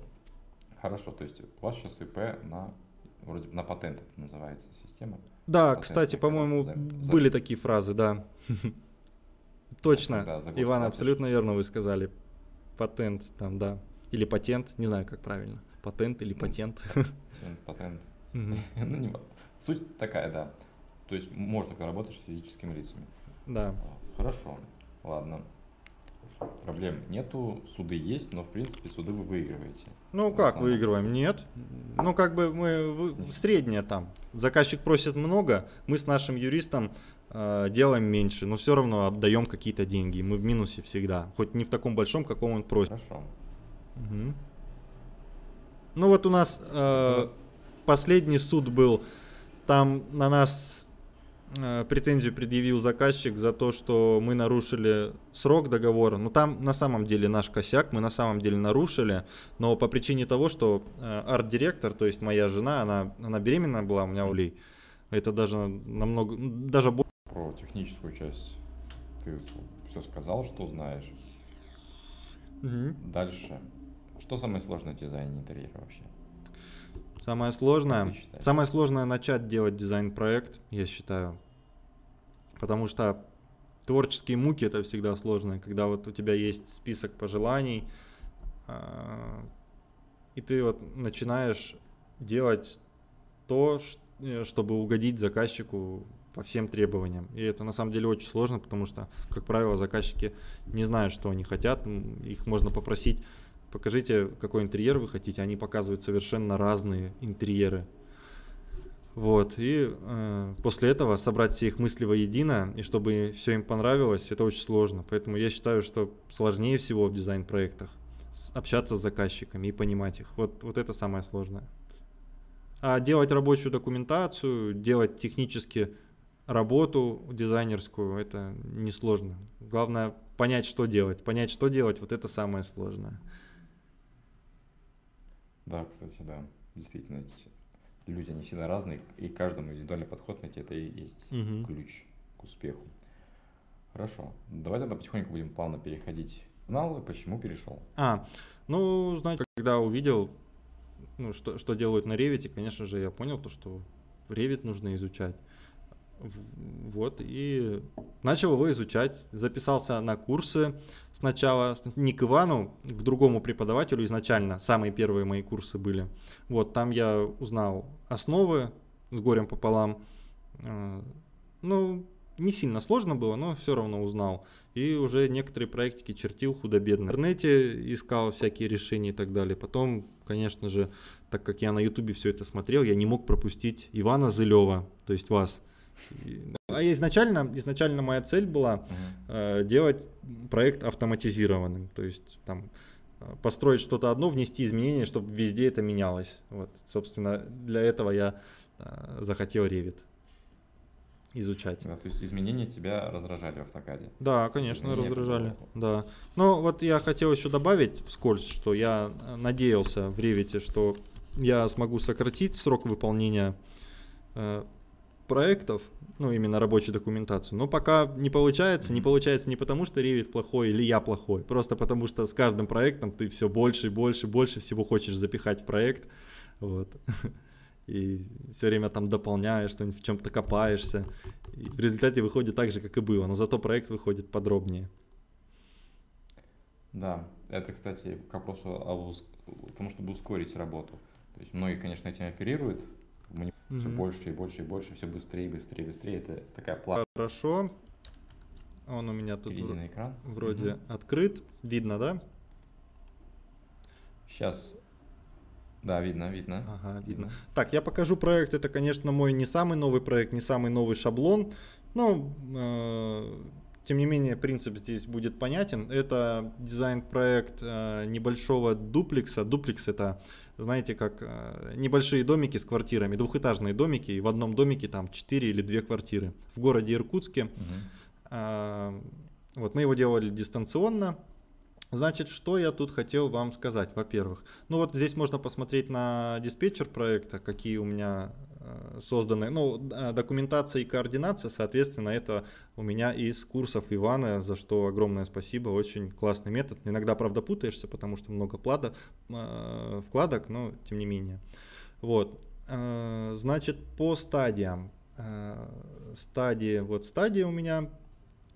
хорошо, то есть у вас сейчас ИП на вроде бы на патент это называется система. Да, Патент кстати, по-моему, за- были такие фразы, да. Точно, Иван, платишь. абсолютно верно вы сказали. Патент там, да. Или патент, не знаю, как правильно. Патент или патент. Патент, патент. Ну, не ва- Суть такая, да. То есть можно, когда работаешь с физическими лицами. Да. А, Хорошо, ладно. Проблем нету, суды есть, но в принципе суды вы выигрываете. Ну как выигрываем? Нет. Ну как бы мы среднее там. Заказчик просит много, мы с нашим юристом э, делаем меньше, но все равно отдаем какие-то деньги. Мы в минусе всегда, хоть не в таком большом, каком он просит. Хорошо. Мгм. Ну вот у нас э, последний суд был, там на нас э, претензию предъявил заказчик за то, что мы нарушили срок договора. Ну там на самом деле наш косяк, мы на самом деле нарушили, но по причине того, что э, арт-директор, то есть моя жена, она, она беременна была у меня улей. Это даже намного, даже больше. Про техническую часть ты все сказал, что знаешь. Дальше. Что самое сложное в дизайне интерьера вообще? Самое сложное, самое сложное начать делать дизайн-проект, я считаю. Потому что творческие муки это всегда сложно, когда вот у тебя есть список пожеланий, а, и ты вот начинаешь делать то, э, чтобы угодить заказчику по всем требованиям. И это на самом деле очень сложно, потому что, как правило, заказчики не знают, что они хотят. Их можно попросить, покажите, какой интерьер вы хотите. Они показывают совершенно разные интерьеры. Вот, и э, после этого собрать все их мысли воедино, и чтобы все им понравилось, это очень сложно. Поэтому я считаю, что сложнее всего в дизайн-проектах общаться с заказчиками и понимать их. Вот, вот это самое сложное. А делать рабочую документацию, делать технически работу дизайнерскую, это несложно. Главное понять, что делать. Понять, что делать, вот это самое сложное. Да, кстати, да. Действительно, люди, они всегда разные, и каждому индивидуальный подход найти, это и есть Мгм. ключ к успеху. Хорошо. Давай тогда потихоньку будем плавно переходить. Знал, почему перешел? А, ну, знаете, когда увидел, ну, что, что делают на Revit, конечно же, я понял то, что Revit нужно изучать. Вот, и начал его изучать, записался на курсы сначала, не к Ивану, к другому преподавателю изначально, самые первые мои курсы были. Вот, там я узнал основы с горем пополам. Э, Ну, не сильно сложно было, но все равно узнал. И уже некоторые проектики чертил худо-бедно. В интернете искал всякие решения и так далее. Потом, конечно же, так как я на ютубе все это смотрел, я не мог пропустить Ивана Зылева, то есть вас. А изначально, изначально моя цель была э, делать проект автоматизированным. То есть там э, построить что-то одно, внести изменения, чтобы везде это менялось. Вот, собственно, для этого я э, захотел Revit изучать. Да, то есть изменения тебя раздражали в автокаде? Да, конечно, изменения раздражали. Да. Но вот я хотел еще добавить вскользь, что я э, надеялся в Revit, что я смогу сократить срок выполнения э, проектов, ну именно рабочей документации, но пока не получается, не получается не потому, что Revit плохой или я плохой, просто потому что с каждым проектом ты все больше и больше и больше всего хочешь запихать в проект, вот, и все время там дополняешь, что-нибудь в чем-то копаешься, и в результате выходит так же, как и было, но зато проект выходит подробнее. Да, это, кстати, к вопросу о, тому, чтобы ускорить работу. То есть многие, конечно, этим оперируют, мне mm-hmm. все больше и больше и больше, все быстрее, быстрее, быстрее. Это такая плата. Хорошо. Он у меня тут на экран. вроде mm-hmm. открыт. Видно, да? Сейчас. Да, видно, видно. Ага, видно. видно. Так, я покажу проект. Это, конечно, мой не самый новый проект, не самый новый шаблон. Но э, тем не менее, принцип здесь будет понятен. Это дизайн-проект э, небольшого дуплекса. Дуплекс это, знаете, как э, небольшие домики с квартирами, двухэтажные домики, и в одном домике там 4 или 2 квартиры. В городе Иркутске. Угу. Вот мы его делали дистанционно. Значит, что я тут хотел вам сказать, во-первых. Ну вот здесь можно посмотреть на диспетчер проекта, какие у меня созданы, ну, документация и координация, соответственно, это у меня из курсов Ивана, за что огромное спасибо, очень классный метод. Иногда, правда, путаешься, потому что много плада, э, вкладок, но тем не менее. Вот, э, значит, по стадиям. Стадии, вот стадия у меня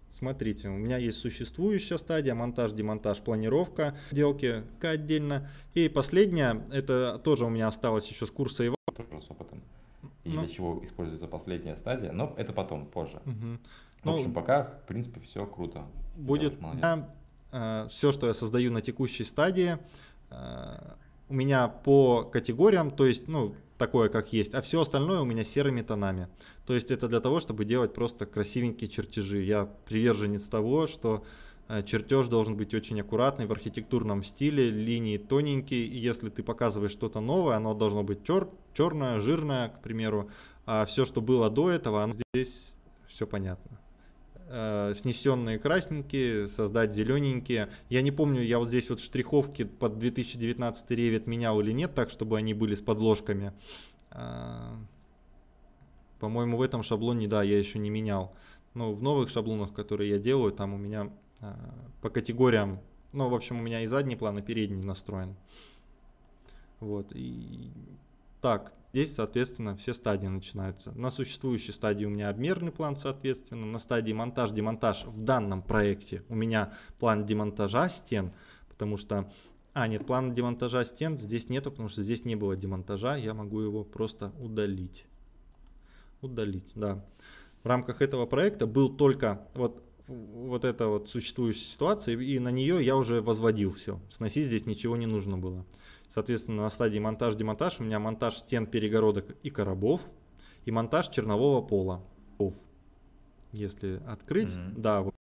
Смотрите, у меня есть существующая стадия, монтаж, демонтаж, планировка, делки отдельно. И последняя, это тоже у меня осталось еще с курса Ивана. Тоже с опытом и ну. для чего используется последняя стадия, но это потом, позже. Угу. В общем, ну, пока, в принципе, все круто. Будет да, э, все, что я создаю на текущей стадии, э, у меня по категориям, то есть, ну, такое, как есть, а все остальное у меня серыми тонами. То есть это для того, чтобы делать просто красивенькие чертежи. Я приверженец того, что чертеж должен быть очень аккуратный в архитектурном стиле, линии тоненькие, и если ты показываешь что-то новое, оно должно быть чер черное, жирное, к примеру, а все, что было до этого, оно здесь все понятно. Э, снесенные красненькие, создать зелененькие. Я не помню, я вот здесь вот штриховки под 2019 Revit менял или нет, так, чтобы они были с подложками. Э, по-моему, в этом шаблоне, да, я еще не менял. Но в новых шаблонах, которые я делаю, там у меня по категориям. Ну, в общем, у меня и задний план, и передний настроен. Вот. И так, здесь, соответственно, все стадии начинаются. На существующей стадии у меня обмерный план, соответственно. На стадии монтаж, демонтаж в данном проекте у меня план демонтажа стен, потому что... А, нет, плана демонтажа стен здесь нету, потому что здесь не было демонтажа. Я могу его просто удалить. Удалить, да. В рамках этого проекта был только... Вот вот эта вот существующая ситуация, и на нее я уже возводил все. Сносить здесь ничего не нужно было. Соответственно, на стадии монтаж-демонтаж у меня монтаж стен, перегородок и коробов, и монтаж чернового пола. Если открыть, mm-hmm. да, вот.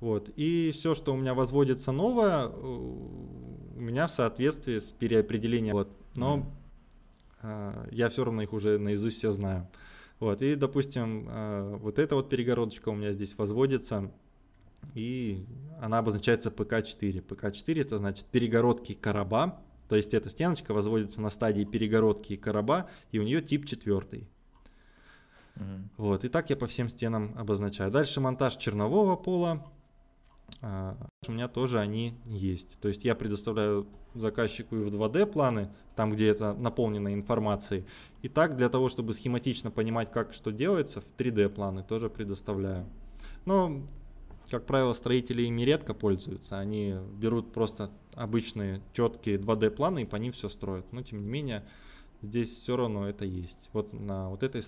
вот. И все, что у меня возводится новое, у меня в соответствии с переопределением. Вот. Но mm-hmm. э, я все равно их уже наизусть все знаю. Вот, и, допустим, э, вот эта вот перегородочка у меня здесь возводится, и она обозначается ПК-4. ПК-4 это значит перегородки короба, то есть эта стеночка возводится на стадии перегородки короба, и у нее тип четвертый. Вот, и так я по всем стенам обозначаю. Дальше монтаж чернового пола. А, у меня тоже они есть. То есть я предоставляю заказчику и в 2D планы, там где это наполнено информацией. И так для того, чтобы схематично понимать, как что делается, в 3D планы тоже предоставляю. Но, как правило, строители ими редко пользуются. Они берут просто обычные четкие 2D планы и по ним все строят. Но тем не менее, здесь все равно это есть. Вот на вот этой...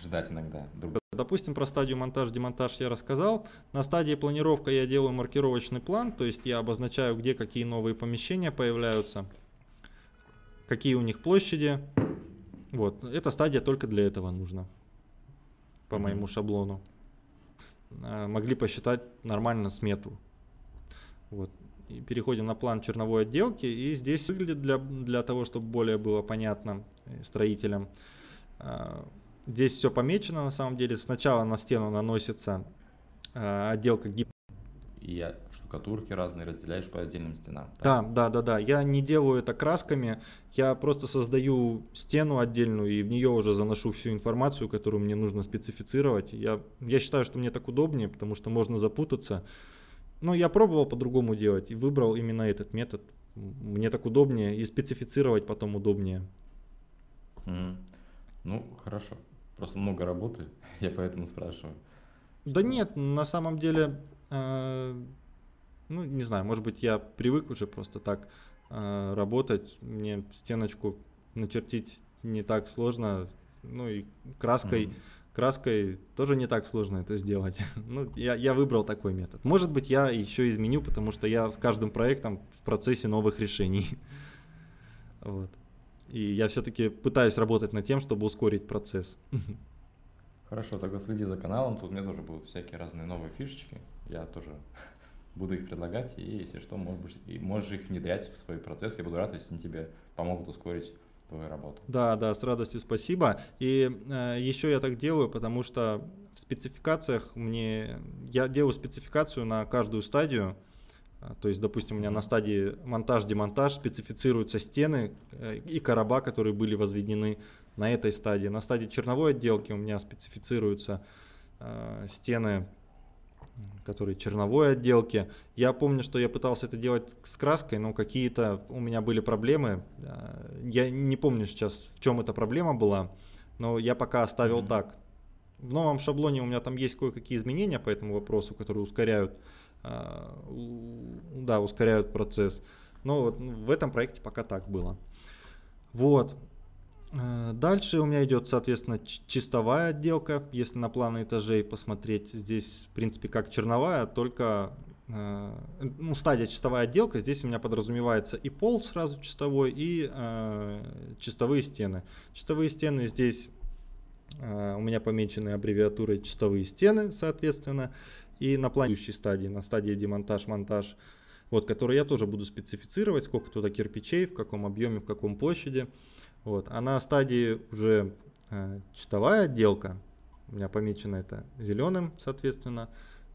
Ждать иногда друг Допустим, про стадию монтаж-демонтаж я рассказал. На стадии планировка я делаю маркировочный план, то есть я обозначаю, где какие новые помещения появляются, какие у них площади. Вот, эта стадия только для этого нужна, по mm-hmm. моему шаблону. А, могли посчитать нормально смету. Вот. И переходим на план черновой отделки, и здесь выглядит для, для того, чтобы более было понятно э, строителям. Здесь все помечено на самом деле. Сначала на стену наносится э, отделка гип. И штукатурки разные разделяешь по отдельным стенам. Да, да, да, да. Я не делаю это красками. Я просто создаю стену отдельную и в нее уже заношу всю информацию, которую мне нужно специфицировать. Я, я считаю, что мне так удобнее, потому что можно запутаться. Но я пробовал по-другому делать и выбрал именно этот метод. Мне так удобнее и специфицировать потом удобнее. Mm. Ну, хорошо. Просто много работы, я поэтому спрашиваю. Да нет, на самом деле, э, ну не знаю, может быть я привык уже просто так э, работать, мне стеночку начертить не так сложно, ну и краской, mm-hmm. краской тоже не так сложно это сделать. ну я, я выбрал такой метод. Может быть я еще изменю, потому что я с каждым проектом в процессе новых решений. вот. И я все-таки пытаюсь работать над тем, чтобы ускорить процесс. Хорошо, тогда следи за каналом. Тут у меня тоже будут всякие разные новые фишечки. Я тоже буду их предлагать, и если что, может быть, можешь их внедрять в свой процесс. Я буду рад, если они тебе помогут ускорить твою работу. Да, да, с радостью спасибо. И э, еще я так делаю, потому что в спецификациях мне я делаю спецификацию на каждую стадию. А, то есть, допустим, у меня на стадии монтаж-демонтаж специфицируются стены э, и короба, которые были возведены на этой стадии. На стадии черновой отделки у меня специфицируются э, стены, которые черновой отделки. Я помню, что я пытался это делать с краской, но какие-то у меня были проблемы. Э, я не помню сейчас, в чем эта проблема была, но я пока оставил mm-hmm. так. В новом шаблоне у меня там есть кое-какие изменения по этому вопросу, которые ускоряют да, ускоряют процесс. Но вот в этом проекте пока так было. Вот. А, дальше у меня идет, соответственно, чистовая отделка. Если на планы этажей посмотреть, здесь, в принципе, как черновая, только а, ну, стадия чистовая отделка. Здесь у меня подразумевается и пол сразу чистовой, и э, чистовые стены. Чистовые стены здесь э, у меня помечены аббревиатурой чистовые стены, соответственно и на планирующей стадии, на стадии демонтаж-монтаж, вот, который я тоже буду специфицировать, сколько туда кирпичей, в каком объеме, в каком площади. Вот. А на стадии уже э, чистовая отделка, у меня помечено это зеленым, соответственно,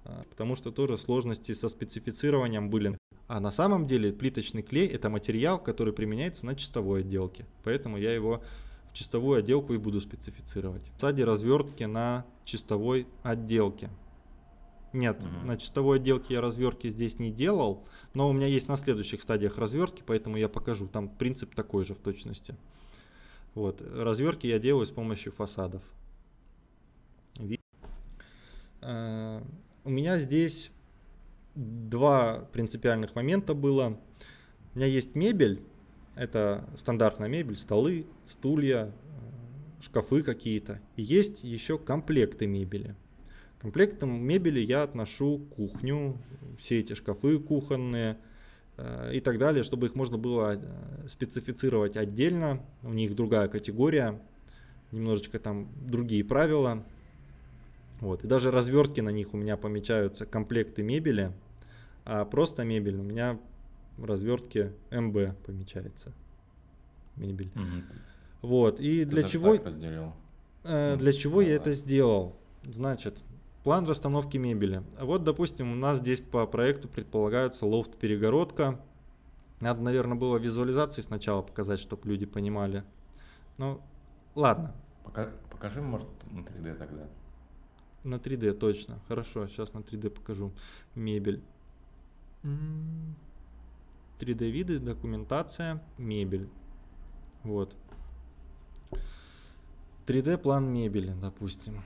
э, потому что тоже сложности со специфицированием были. А на самом деле плиточный клей это материал, который применяется на чистовой отделке, поэтому я его в чистовую отделку и буду специфицировать. В стадии развертки на чистовой отделке. Нет, угу. на чистовой отделке я развертки здесь не делал, но у меня есть на следующих стадиях развертки, поэтому я покажу. Там принцип такой же в точности. Вот, развертки я делаю с помощью фасадов. Uh, у меня здесь два принципиальных момента было. У меня есть мебель, это стандартная мебель, столы, стулья, э, шкафы какие-то. И есть еще комплекты мебели комплектом мебели я отношу кухню, все эти шкафы кухонные э, и так далее, чтобы их можно было э, специфицировать отдельно. У них другая категория, немножечко там другие правила. Вот. И даже развертки на них у меня помечаются комплекты мебели, а просто мебель у меня в развертке МБ помечается. Мебель. Угу. Вот. И Ты для чего, э, для чего ну, я да. это сделал? Значит, План расстановки мебели. Вот, допустим, у нас здесь по проекту предполагаются лофт-перегородка. Надо, наверное, было визуализации сначала показать, чтобы люди понимали. Ну, ладно. Пока, покажи, может, на 3D тогда. На 3D, точно. Хорошо, сейчас на 3D покажу. Мебель. 3D виды, документация, мебель. Вот. 3D план мебели, допустим.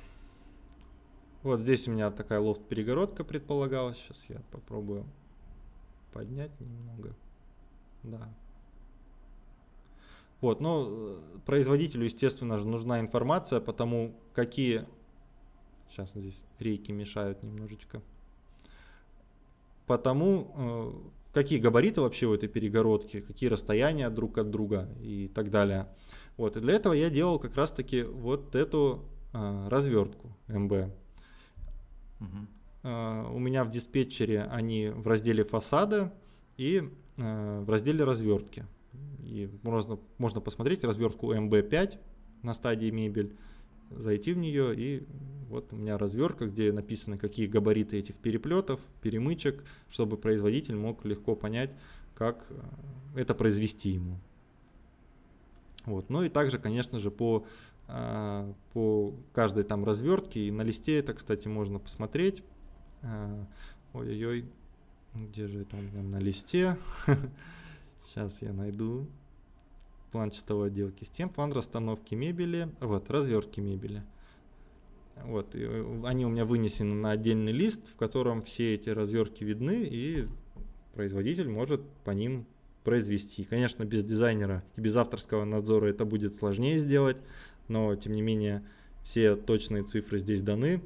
Вот здесь у меня такая лофт-перегородка предполагалась. Сейчас я попробую поднять немного. Да. Вот, но э, производителю, естественно, нужна информация по тому, какие Сейчас здесь рейки мешают немножечко. Потому э, какие габариты вообще у этой перегородки, какие расстояния друг от друга и так далее. Вот, и для этого я делал как раз-таки вот эту э, развертку MB. Э, у меня в диспетчере они в разделе фасада и э, в разделе развертки. И можно, можно посмотреть развертку MB5 на стадии мебель, зайти в нее и вот у меня развертка, где написаны, какие габариты этих переплетов, перемычек, чтобы производитель мог легко понять, как э, это произвести ему. Вот. Ну и также, конечно же, по, по каждой там развертке, и на листе это, кстати, можно посмотреть. Э, ой-ой-ой, где же это на листе? Сейчас я найду план чистовой отделки стен, план расстановки мебели, вот, развертки мебели. Вот, и э, они у меня вынесены на отдельный лист, в котором все эти развертки видны, и производитель может по ним произвести. Конечно, без дизайнера и без авторского надзора это будет сложнее сделать, но тем не менее все точные цифры здесь даны,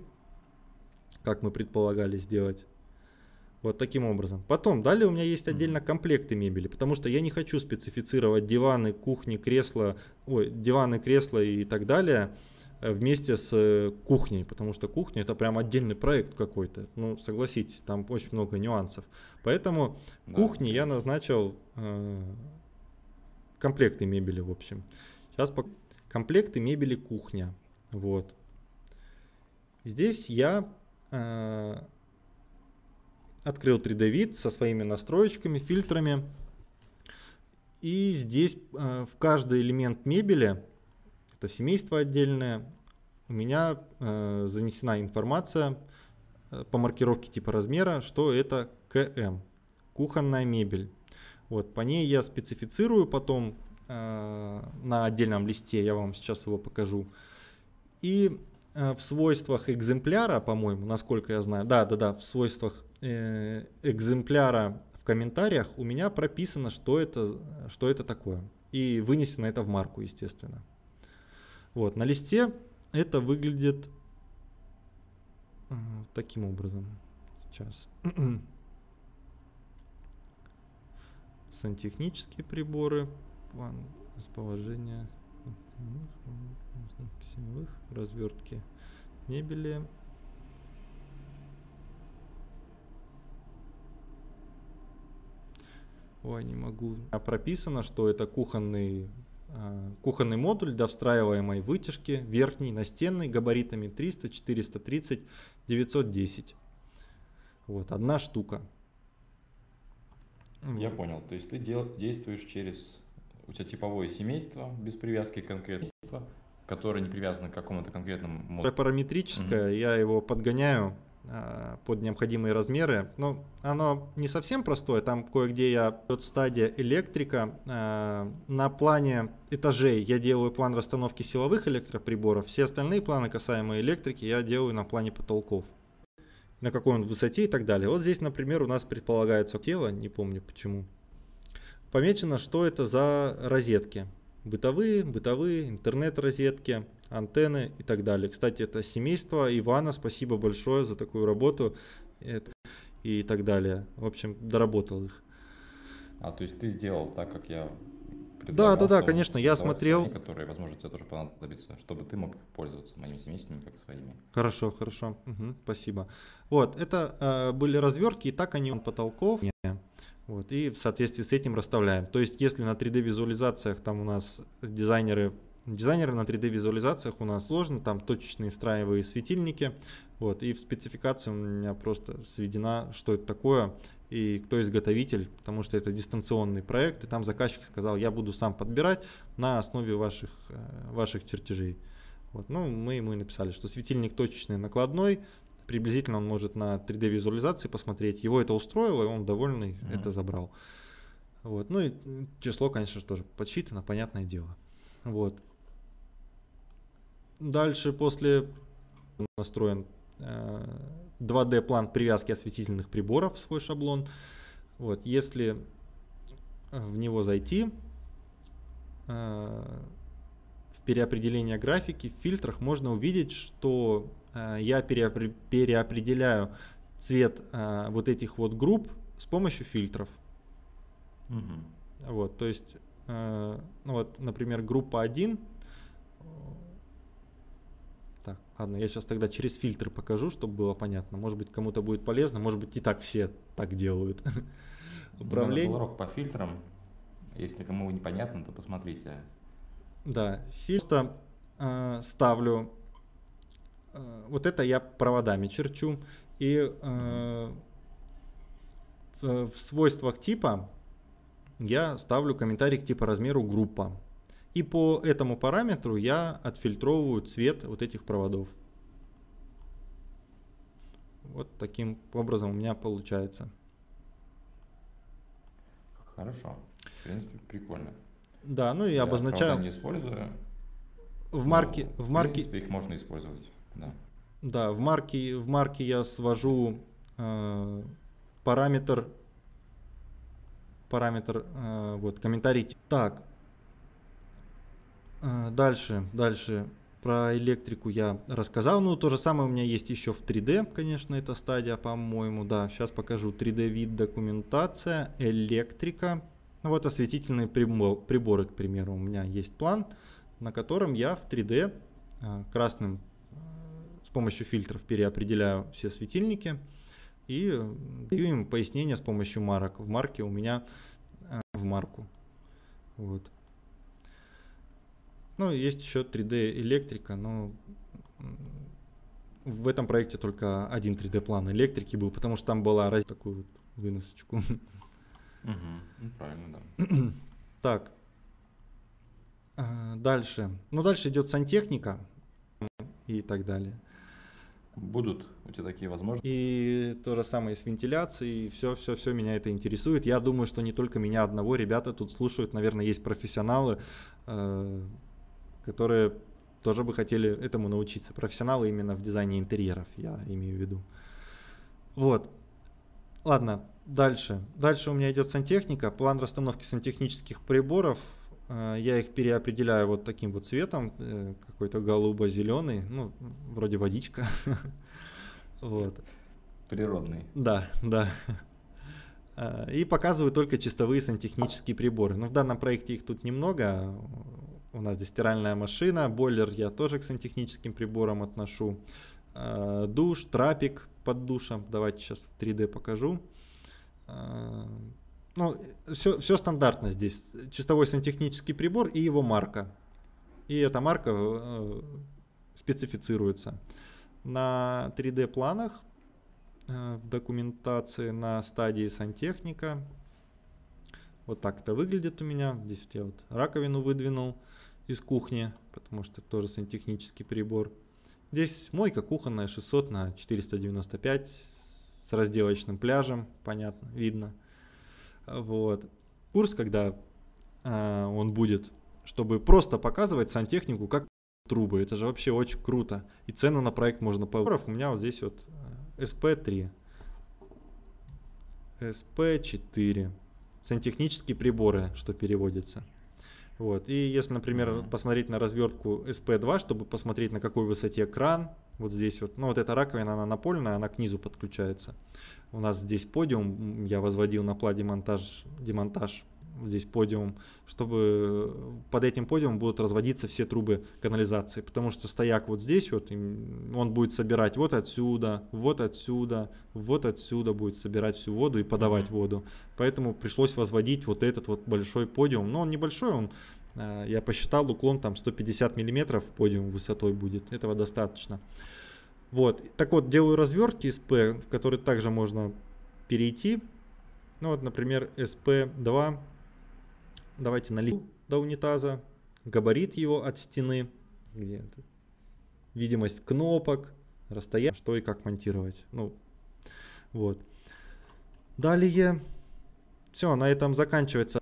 как мы предполагали сделать. Вот таким образом. Потом, далее у меня есть отдельно комплекты мебели, потому что я не хочу специфицировать диваны, кухни, кресла, ой, диваны, кресла и так далее э, вместе с э, кухней, потому что кухня это прям отдельный проект какой-то. Ну, согласитесь, там очень много нюансов. Поэтому да. кухни я назначил э, комплекты мебели, в общем. Сейчас по комплекты мебели кухня. Вот. Здесь я э, открыл 3D вид со своими настроечками, фильтрами. И здесь э, в каждый элемент мебели, это семейство отдельное, у меня э, занесена информация э, по маркировке типа размера, что это КМ, кухонная мебель. Вот, по ней я специфицирую потом на отдельном листе, я вам сейчас его покажу. И э, в свойствах экземпляра, по-моему, насколько я знаю, да, да, да, в свойствах Э, экземпляра в комментариях у меня прописано, что это, что это такое. И вынесено это в марку, естественно. Вот, на листе это выглядит э, таким образом. Сейчас. Сантехнические приборы, план расположения развертки мебели, Ой, не могу. А прописано, что это кухонный, э, кухонный модуль для встраиваемой вытяжки, верхний, настенный, габаритами 300, 430, 910. Вот, одна штука. Я понял. То есть ты дел, действуешь через... У тебя типовое семейство без привязки к конкретному которое не привязано к какому-то конкретному модулю. Параметрическое, mm-hmm. я его подгоняю а, под необходимые размеры. Но оно не совсем простое, там кое-где я от стадия электрика. А, на плане этажей я делаю план расстановки силовых электроприборов, все остальные планы, касаемые электрики, я делаю на плане потолков. На какой он высоте и так далее. Вот здесь, например, у нас предполагается тело, не помню почему. Помечено, что это за розетки. Бытовые, бытовые, интернет-розетки, антенны и так далее. Кстати, это семейство Ивана, спасибо большое за такую работу и так далее. В общем, доработал их. А, то есть ты сделал так, как я да, да, да, конечно, я смотрел. Которые, возможно, тебе тоже понадобятся, чтобы ты мог пользоваться моими семействами как своими. Хорошо, хорошо, угу, спасибо. Вот, это э, были развертки, и так они потолков. Вот, и в соответствии с этим расставляем. То есть, если на 3D визуализациях там у нас дизайнеры Дизайнеры на 3D визуализациях у нас сложно, там точечные встраиваемые светильники. Вот, и в спецификации у меня просто сведена, что это такое и кто изготовитель, потому что это дистанционный проект, и там заказчик сказал, я буду сам подбирать на основе ваших, э, ваших чертежей. Вот, ну, мы ему и написали, что светильник точечный накладной, приблизительно он может на 3D визуализации посмотреть, его это устроило, и он довольный mm-hmm. это забрал. Вот, ну и число, конечно же, тоже подсчитано, понятное дело. Вот. Дальше после настроен 2D э, план привязки осветительных приборов в свой шаблон. Вот, если в него зайти, э, в переопределение графики, в фильтрах можно увидеть, что э, я переопределяю цвет э, вот этих вот групп с помощью фильтров. Угу. Вот, то есть, ну вот, например, группа 1. Так, ладно, я сейчас тогда через фильтры покажу, чтобы было понятно. Может быть, кому-то будет полезно, может быть, и так все так делают. Управление. Урок по фильтрам. Если кому непонятно, то посмотрите. Да, фильтр э, ставлю. Э, вот это я проводами черчу. И э, в, в свойствах типа я ставлю комментарий к типа размеру группа. И по этому параметру я отфильтровываю цвет вот этих проводов. Вот таким образом у меня получается. Хорошо. В принципе, прикольно. Да, ну и я обозначаю. не использую. В марке, в марке. В принципе, их можно использовать. Да. Да, в марке, в марке я свожу э, параметр, параметр, э, вот комментарий. Так, э, дальше, дальше про электрику я рассказал. Ну, то же самое у меня есть еще в 3D, конечно, эта стадия, по-моему. Да, сейчас покажу. 3D вид документация, электрика. Ну, вот осветительные приборы, к примеру. У меня есть план, на котором я в 3D а, красным помощью фильтров переопределяю все светильники и э, даю им пояснение с помощью марок. В марке у меня а, в марку. Вот. Ну, есть еще 3D электрика, но в этом проекте только один 3D план электрики был, потому что там была раз такую вот выносочку. Угу. Ну, правильно, да. так. Дальше. Ну, дальше идет сантехника и так далее. Будут у тебя такие возможности? И то же самое с вентиляцией, все, все, все меня это интересует. Я думаю, что не только меня одного, ребята тут слушают, наверное, есть профессионалы, э, которые тоже бы хотели этому научиться. Профессионалы именно в дизайне интерьеров, я имею в виду. Вот. Ладно, дальше. Дальше у меня идет сантехника. План расстановки сантехнических приборов. Э, я их переопределяю вот таким вот цветом, э, какой-то голубо-зеленый, ну, вроде водичка. Вот. Природный. Да, да. Э, и показываю только чистовые сантехнические приборы. Но в данном проекте их тут немного. У нас здесь стиральная машина, бойлер я тоже к сантехническим приборам отношу. Душ, трапик под душем. Давайте сейчас в 3D покажу. Э, ну, все, все стандартно здесь. Чистовой сантехнический прибор и его марка. И эта марка э, специфицируется. На 3D планах в документации на стадии сантехника. Вот так это выглядит у меня. Здесь я вот раковину выдвинул из кухни, потому что тоже сантехнический прибор. Здесь мойка кухонная 600 на 495 с разделочным пляжем, понятно, видно. Вот. Курс, когда э, он будет, чтобы просто показывать сантехнику, как трубы. Это же вообще очень круто. И цену на проект можно по У меня вот здесь вот SP3. SP4. Сантехнические приборы, что переводится. Вот. И если, например, mm-hmm. посмотреть на развертку SP2, чтобы посмотреть, на какой высоте кран, вот здесь вот, ну вот эта раковина, она напольная, она к низу подключается. У нас здесь подиум, я возводил на пла демонтаж, демонтаж здесь подиум, чтобы под этим подиумом будут разводиться все трубы канализации, потому что стояк вот здесь вот, он будет собирать вот отсюда, вот отсюда, вот отсюда будет собирать всю воду и подавать mm-hmm. воду. Поэтому пришлось возводить вот этот вот большой подиум, но он небольшой, он э, я посчитал, уклон там 150 миллиметров подиум высотой будет, этого достаточно. Вот, так вот, делаю развертки SP, в которые также можно перейти. Ну вот, например, SP2 Давайте налить до унитаза, габарит его от стены, где это, видимость кнопок, расстояние, что и как монтировать. Ну, вот. Далее, все, на этом заканчивается.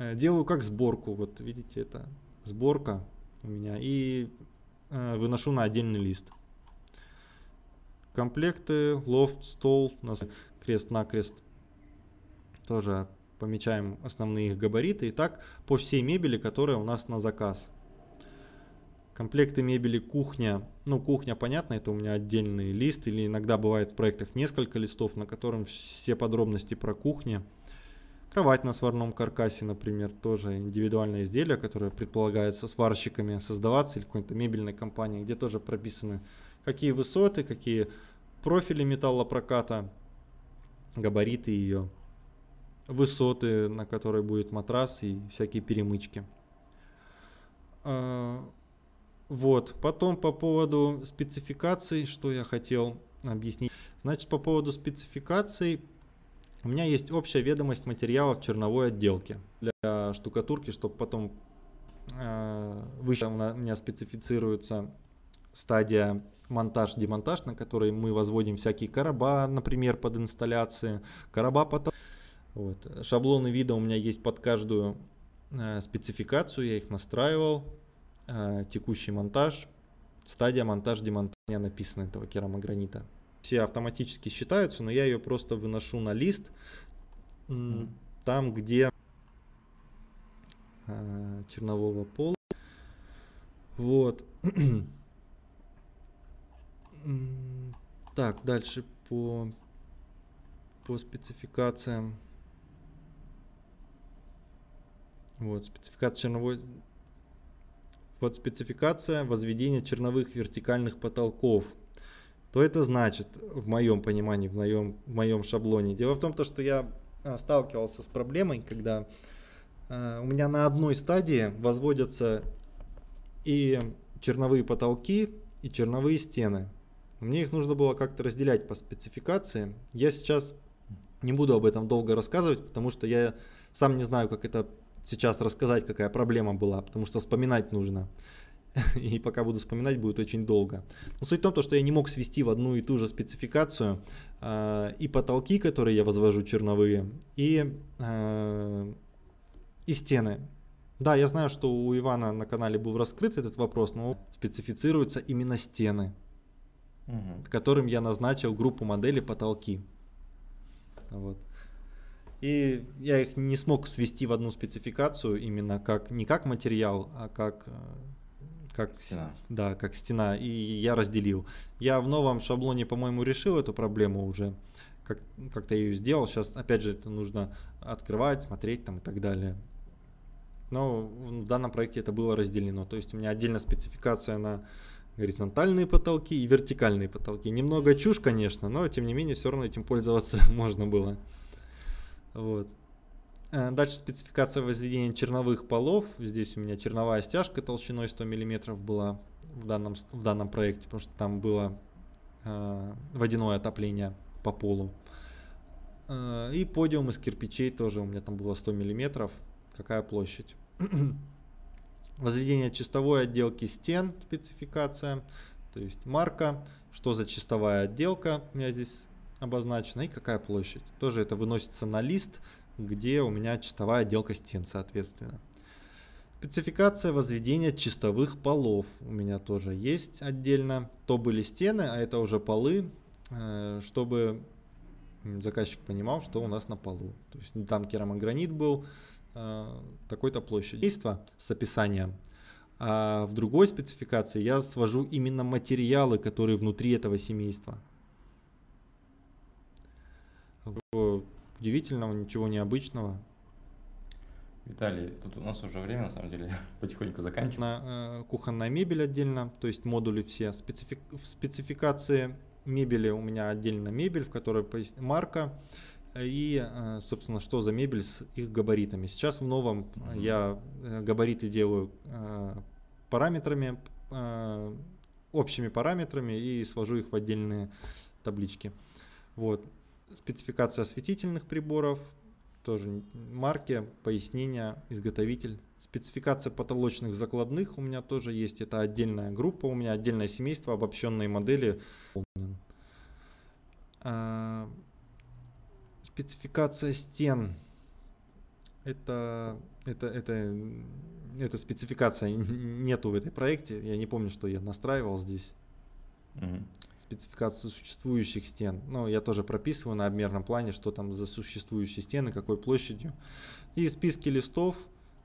Э, делаю как сборку, вот видите, это сборка у меня, и э, выношу на отдельный лист. Комплекты, лофт, стол, крест-накрест тоже помечаем основные их габариты. И так по всей мебели, которая у нас на заказ. Комплекты мебели кухня. Ну, кухня, понятно, это у меня отдельный лист, или иногда бывает в проектах несколько листов, на котором все подробности про кухню. Кровать на сварном каркасе, например, тоже индивидуальное изделие, которое предполагается сварщиками создаваться или какой-то мебельной компании, где тоже прописаны какие высоты, какие профили металлопроката, габариты ее, высоты, на которой будет матрас и всякие перемычки. А, вот, потом по поводу спецификаций, что я хотел объяснить. Значит, по поводу спецификаций, у меня есть общая ведомость материалов черновой отделки для штукатурки, чтобы потом э, выше у меня специфицируется стадия монтаж-демонтаж, на которой мы возводим всякие короба, например, под инсталляции, короба потом. Вот. Шаблоны вида у меня есть под каждую э, спецификацию, я их настраивал. Э, текущий монтаж, стадия монтаж-демонтажа написано этого керамогранита. Все автоматически считаются, но я ее просто выношу на лист, там, где э, чернового пола. Вот. Так, дальше по, по спецификациям. Вот, спецификация черновой... Вот спецификация возведения черновых вертикальных потолков. То это значит, в моем понимании, в моем, в моем шаблоне. Дело в том, то, что я а, сталкивался с проблемой, когда э, у меня на одной стадии возводятся и черновые потолки, и черновые стены. Мне их нужно было как-то разделять по спецификации. Я сейчас не буду об этом долго рассказывать, потому что я сам не знаю, как это сейчас рассказать, какая проблема была, потому что вспоминать нужно. И пока буду вспоминать, будет очень долго. Но суть в том, что я не мог свести в одну и ту же спецификацию э, и потолки, которые я возвожу черновые, и, э, и стены. Да, я знаю, что у Ивана на канале был раскрыт этот вопрос, но специфицируются именно стены угу. которым я назначил группу моделей потолки. Вот. И я их не смог свести в одну спецификацию именно как не как материал, а как э, как стена. Да, как стена. И я разделил. Я в новом шаблоне, по-моему, решил эту проблему уже. Как, как-то я ее сделал. Сейчас, опять же, это нужно открывать, смотреть там и так далее. Но в данном проекте это было разделено. То есть у меня отдельная спецификация на горизонтальные потолки и вертикальные потолки. Немного чушь, конечно, но тем не менее все равно этим пользоваться можно было. Вот. Э, дальше спецификация возведения черновых полов. Здесь у меня черновая стяжка толщиной 100 мм была в данном, в данном проекте, потому что там было э, водяное отопление по полу. Э, и подиум из кирпичей тоже у меня там было 100 мм. Какая площадь? Возведение чистовой отделки стен, спецификация, то есть марка, что за чистовая отделка у меня здесь обозначена и какая площадь. Тоже это выносится на лист, где у меня чистовая отделка стен, соответственно. Спецификация возведения чистовых полов у меня тоже есть отдельно. То были стены, а это уже полы, э, чтобы заказчик понимал, что у нас на полу. То есть там керамогранит был, Э, такой-то площади. Действо с описанием. А в другой спецификации я свожу именно материалы, которые внутри этого семейства. Удивительного, ничего необычного. Виталий, тут у нас уже время, на самом деле, потихоньку заканчивается. На, э, кухонная мебель отдельно, то есть модули все. Специфик, в спецификации мебели у меня отдельно мебель, в которой марка, и, э, собственно, что за мебель с их габаритами. Сейчас в новом mm-hmm. я э, габариты делаю э, параметрами, общими параметрами и свожу их в отдельные таблички. Вот. Спецификация осветительных приборов, тоже марки, пояснения, изготовитель. Спецификация потолочных закладных у меня тоже есть. Это отдельная группа, у меня отдельное семейство, обобщенные модели спецификация стен. Это, это, это, эта спецификация нету в этой проекте. Я не помню, что я настраивал здесь. Угу. Спецификацию существующих стен. Но я тоже прописываю на обмерном плане, что там за существующие стены, какой площадью. И списки листов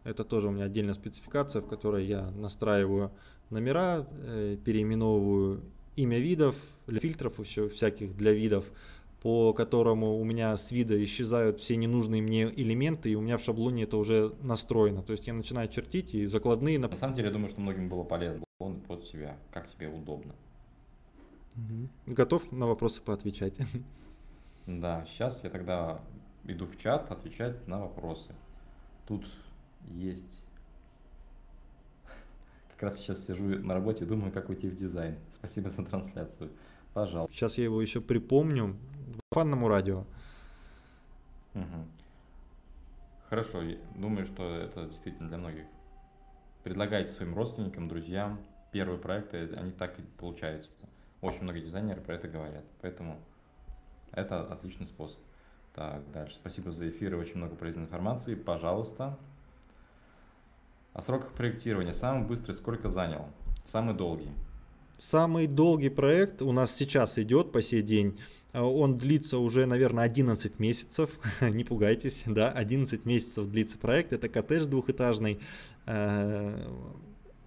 Это тоже у меня отдельная спецификация, в которой я настраиваю номера, э, переименовываю имя видов, фильтров еще всяких для видов, по которому у меня с вида исчезают все ненужные мне элементы, и у меня в шаблоне это уже настроено. То есть я начинаю чертить и закладные... На самом деле, я думаю, что многим было полезно. Он под себя, как тебе удобно. Угу. Готов на вопросы поотвечать? Да, сейчас я тогда иду в чат отвечать на вопросы. Тут есть... Как раз сейчас сижу на работе, думаю, как уйти в дизайн. Спасибо за трансляцию. Пожалуйста. Сейчас я его еще припомню. Фанному радио. Угу. Хорошо, думаю, что это действительно для многих. Предлагайте своим родственникам, друзьям первые проекты, они так и получаются. Очень многие дизайнеры про это говорят. Поэтому это отличный способ. Так, дальше. Спасибо за эфир и очень много полезной информации. Пожалуйста. О сроках проектирования. Самый быстрый сколько занял? Самый долгий? Самый долгий проект у нас сейчас идет по сей день. А он длится уже, наверное, 11 месяцев. Не пугайтесь, да, 11 месяцев длится проект. Это коттедж двухэтажный.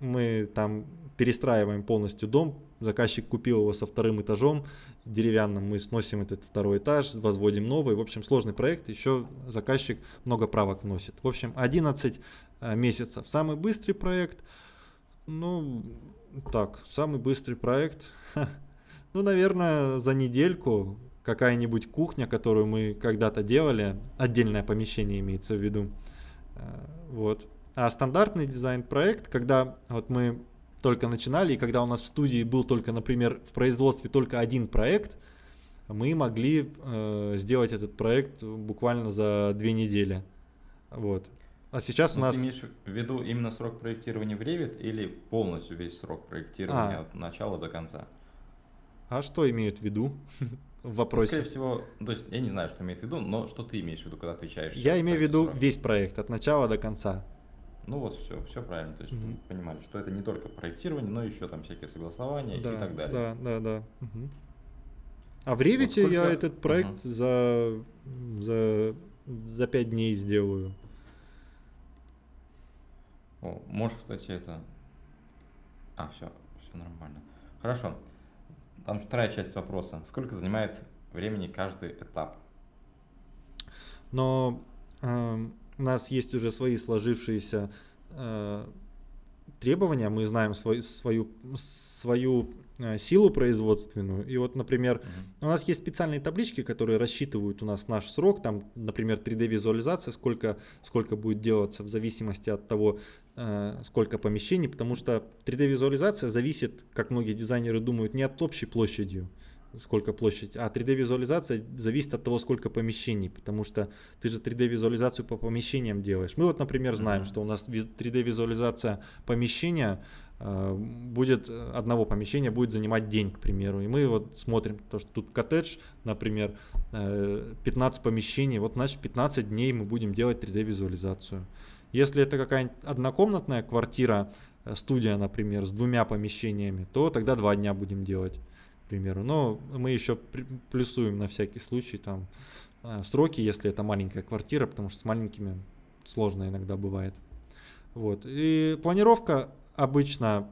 Мы там перестраиваем полностью дом. Заказчик купил его со вторым этажом деревянным. Мы сносим этот второй этаж, возводим новый. В общем, сложный проект. Еще заказчик много правок вносит. В общем, 11 э, месяцев. Самый быстрый проект. Ну, так, самый быстрый проект. Ну, наверное, за недельку какая-нибудь кухня, которую мы когда-то делали, отдельное помещение имеется в виду. Э, вот. А стандартный дизайн-проект, когда вот мы только начинали, и когда у нас в студии был только, например, в производстве только один проект, мы могли э, сделать этот проект буквально за две недели. Вот. А сейчас Но у нас... Ты имеешь в виду именно срок проектирования в Revit или полностью весь срок проектирования а. от начала до конца? А что имеют в виду в вопросе? Скорее всего, то есть я не знаю, что имеет в виду, но что ты имеешь в виду, когда отвечаешь? Я имею в виду срок? весь проект от начала до конца. Ну вот все, все правильно. То есть угу. понимали, что это не только проектирование, но еще там всякие согласования да, и так далее. Да, да, да. Угу. А в Revit вот сколько... я этот проект угу. за, за, за 5 дней сделаю. О, можешь, кстати, это... А, все, все нормально. Хорошо. Там вторая часть вопроса. Сколько занимает времени каждый этап? Но э, у нас есть уже свои сложившиеся э, требования, мы знаем свой, свою, свою э, силу производственную. И вот, например, uh-huh. у нас есть специальные таблички, которые рассчитывают у нас наш срок, там, например, 3D-визуализация, сколько, сколько будет делаться в зависимости от того, э, сколько помещений, потому что 3D-визуализация зависит, как многие дизайнеры думают, не от общей площадью, сколько площадь, а 3D-визуализация зависит от того, сколько помещений, потому что ты же 3D-визуализацию по помещениям делаешь. Мы вот, например, знаем, mm-hmm. что у нас 3D-визуализация помещения э, будет, одного помещения будет занимать день, к примеру, и мы вот смотрим, то, что тут коттедж, например, э, 15 помещений, вот значит 15 дней мы будем делать 3D-визуализацию. Если это какая-нибудь однокомнатная квартира, э, студия, например, с двумя помещениями, то тогда два дня будем делать примеру. Но мы еще плюсуем на всякий случай там э, сроки, если это маленькая квартира, потому что с маленькими сложно иногда бывает. Вот. И планировка обычно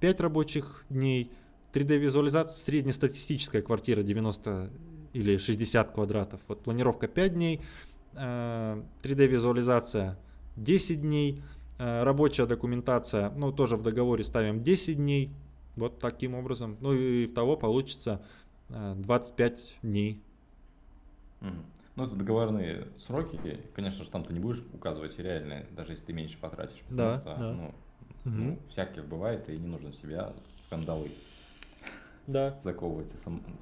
5 рабочих дней, 3D-визуализация, среднестатистическая квартира 90 или 60 квадратов. Вот планировка 5 дней, 3D-визуализация э, 10 дней, э, рабочая документация, ну тоже в договоре ставим 10 дней, вот таким образом. Ну и того получится 25 э, дней. Угу. Ну, это договорные сроки, конечно же, там ты не будешь указывать реальные, даже если ты меньше потратишь. Потому да, что, да. Ну, угу. ну, всяких бывает, и не нужно себя в кандалы да. заковывать,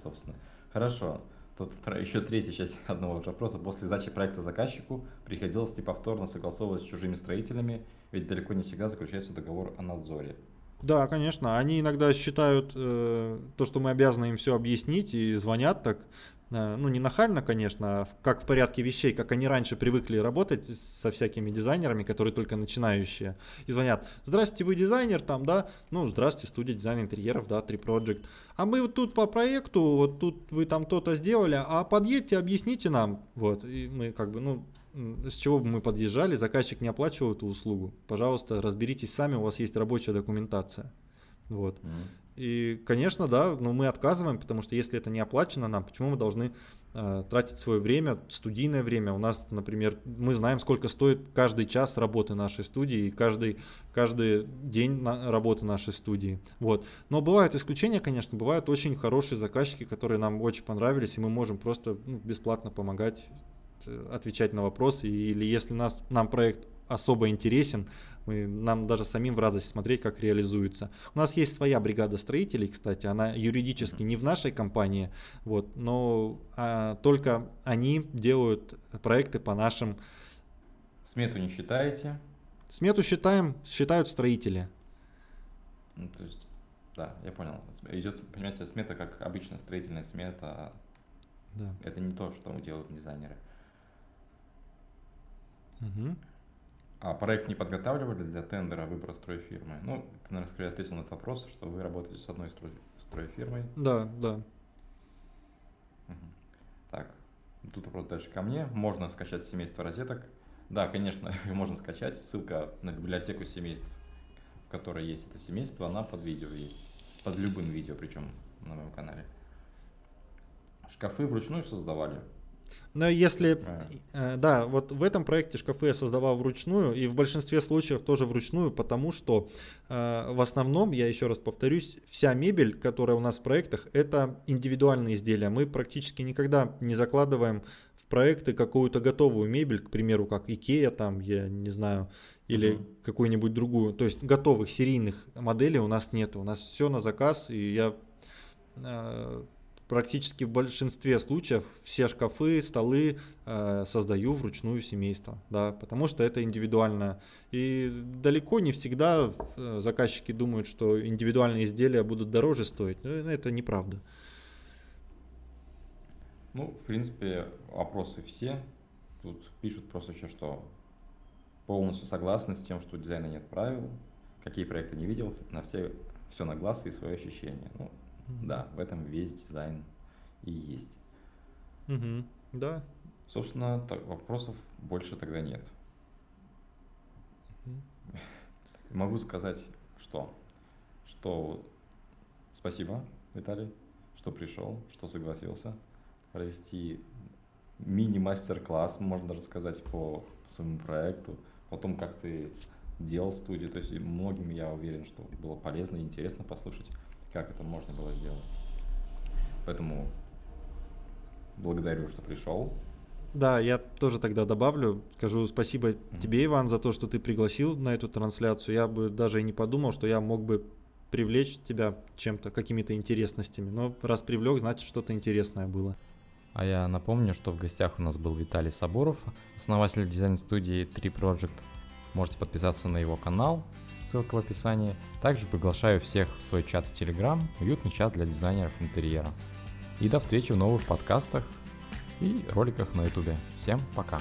собственно. Хорошо. Тут еще третья часть одного вопроса. После сдачи проекта заказчику приходилось ли повторно согласовывать с чужими строителями, ведь далеко не всегда заключается договор о надзоре. Да, конечно. Они иногда считают э, то, что мы обязаны им все объяснить и звонят так. Э, ну, не нахально, конечно, а как в порядке вещей, как они раньше привыкли работать со всякими дизайнерами, которые только начинающие. И звонят, здравствуйте, вы дизайнер там, да? Ну, здравствуйте, студия дизайна интерьеров, да, три Project. А мы вот тут по проекту, вот тут вы там то-то сделали, а подъедьте, объясните нам. Вот, и мы как бы, ну, с чего бы мы подъезжали, заказчик не оплачивал эту услугу, пожалуйста, разберитесь сами, у вас есть рабочая документация. Вот. Mm-hmm. И, конечно, да, но мы отказываем, потому что если это не оплачено нам, почему мы должны э, тратить свое время, студийное время? У нас, например, мы знаем, сколько стоит каждый час работы нашей студии и каждый, каждый день на, работы нашей студии. Вот. Но бывают исключения, конечно, бывают очень хорошие заказчики, которые нам очень понравились, и мы можем просто ну, бесплатно помогать отвечать на вопросы, или если нас, нам проект особо интересен, мы, нам даже самим в радость смотреть, как реализуется. У нас есть своя бригада строителей, кстати, она юридически не в нашей компании, вот, но а, только они делают проекты по нашим... Смету не считаете? Смету считаем, считают строители. Ну, то есть, да, я понял. Идет, понимаете, смета как обычная строительная смета. Да. Это не то, что делают дизайнеры. Угу. А проект не подготавливали для тендера выбора стройфирмы? Ну, ты, наверное, скорее ответил на этот вопрос, что вы работаете с одной строй, стройфирмой. Да, да. Угу. Так, тут вопрос дальше ко мне. Можно скачать семейство розеток? Да, конечно, можно скачать. Ссылка на библиотеку семейств, в которой есть это семейство, она под видео есть. Под любым видео, причем на моем канале. Шкафы вручную создавали? Но если, а. да, вот в этом проекте шкафы я создавал вручную, и в большинстве случаев тоже вручную, потому что э, в основном, я еще раз повторюсь, вся мебель, которая у нас в проектах, это индивидуальные изделия. Мы практически никогда не закладываем в проекты какую-то готовую мебель, к примеру, как Икея, там, я не знаю, или uh-huh. какую-нибудь другую. То есть готовых серийных моделей у нас нет. У нас все на заказ, и я практически в большинстве случаев все шкафы, столы э, создаю вручную семейство, да, потому что это индивидуально. И далеко не всегда э, заказчики думают, что индивидуальные изделия будут дороже стоить. Но это неправда. Ну, в принципе, вопросы все. Тут пишут просто еще, что полностью согласны с тем, что дизайна нет правил, какие проекты не видел, на все, все на глаз и свои ощущения. Ну, да, в этом весь дизайн и есть. Угу, да. Собственно, так, вопросов больше тогда нет. Угу. Могу сказать, что, что спасибо, Виталий, что пришел, что согласился провести мини-мастер-класс, можно даже сказать, по своему проекту, по тому, как ты делал студию. То есть многим, я уверен, что было полезно и интересно послушать как это можно было сделать. Поэтому благодарю, что пришел. Да, я тоже тогда добавлю, скажу спасибо mm-hmm. тебе, Иван, за то, что ты пригласил на эту трансляцию. Я бы даже и не подумал, что я мог бы привлечь тебя чем-то, какими-то интересностями. Но раз привлек, значит что-то интересное было. А я напомню, что в гостях у нас был Виталий Соборов, основатель дизайн-студии 3 Project. Можете подписаться на его канал, ссылка в описании. Также приглашаю всех в свой чат в Telegram, уютный чат для дизайнеров интерьера. И до встречи в новых подкастах и роликах на YouTube. Всем пока!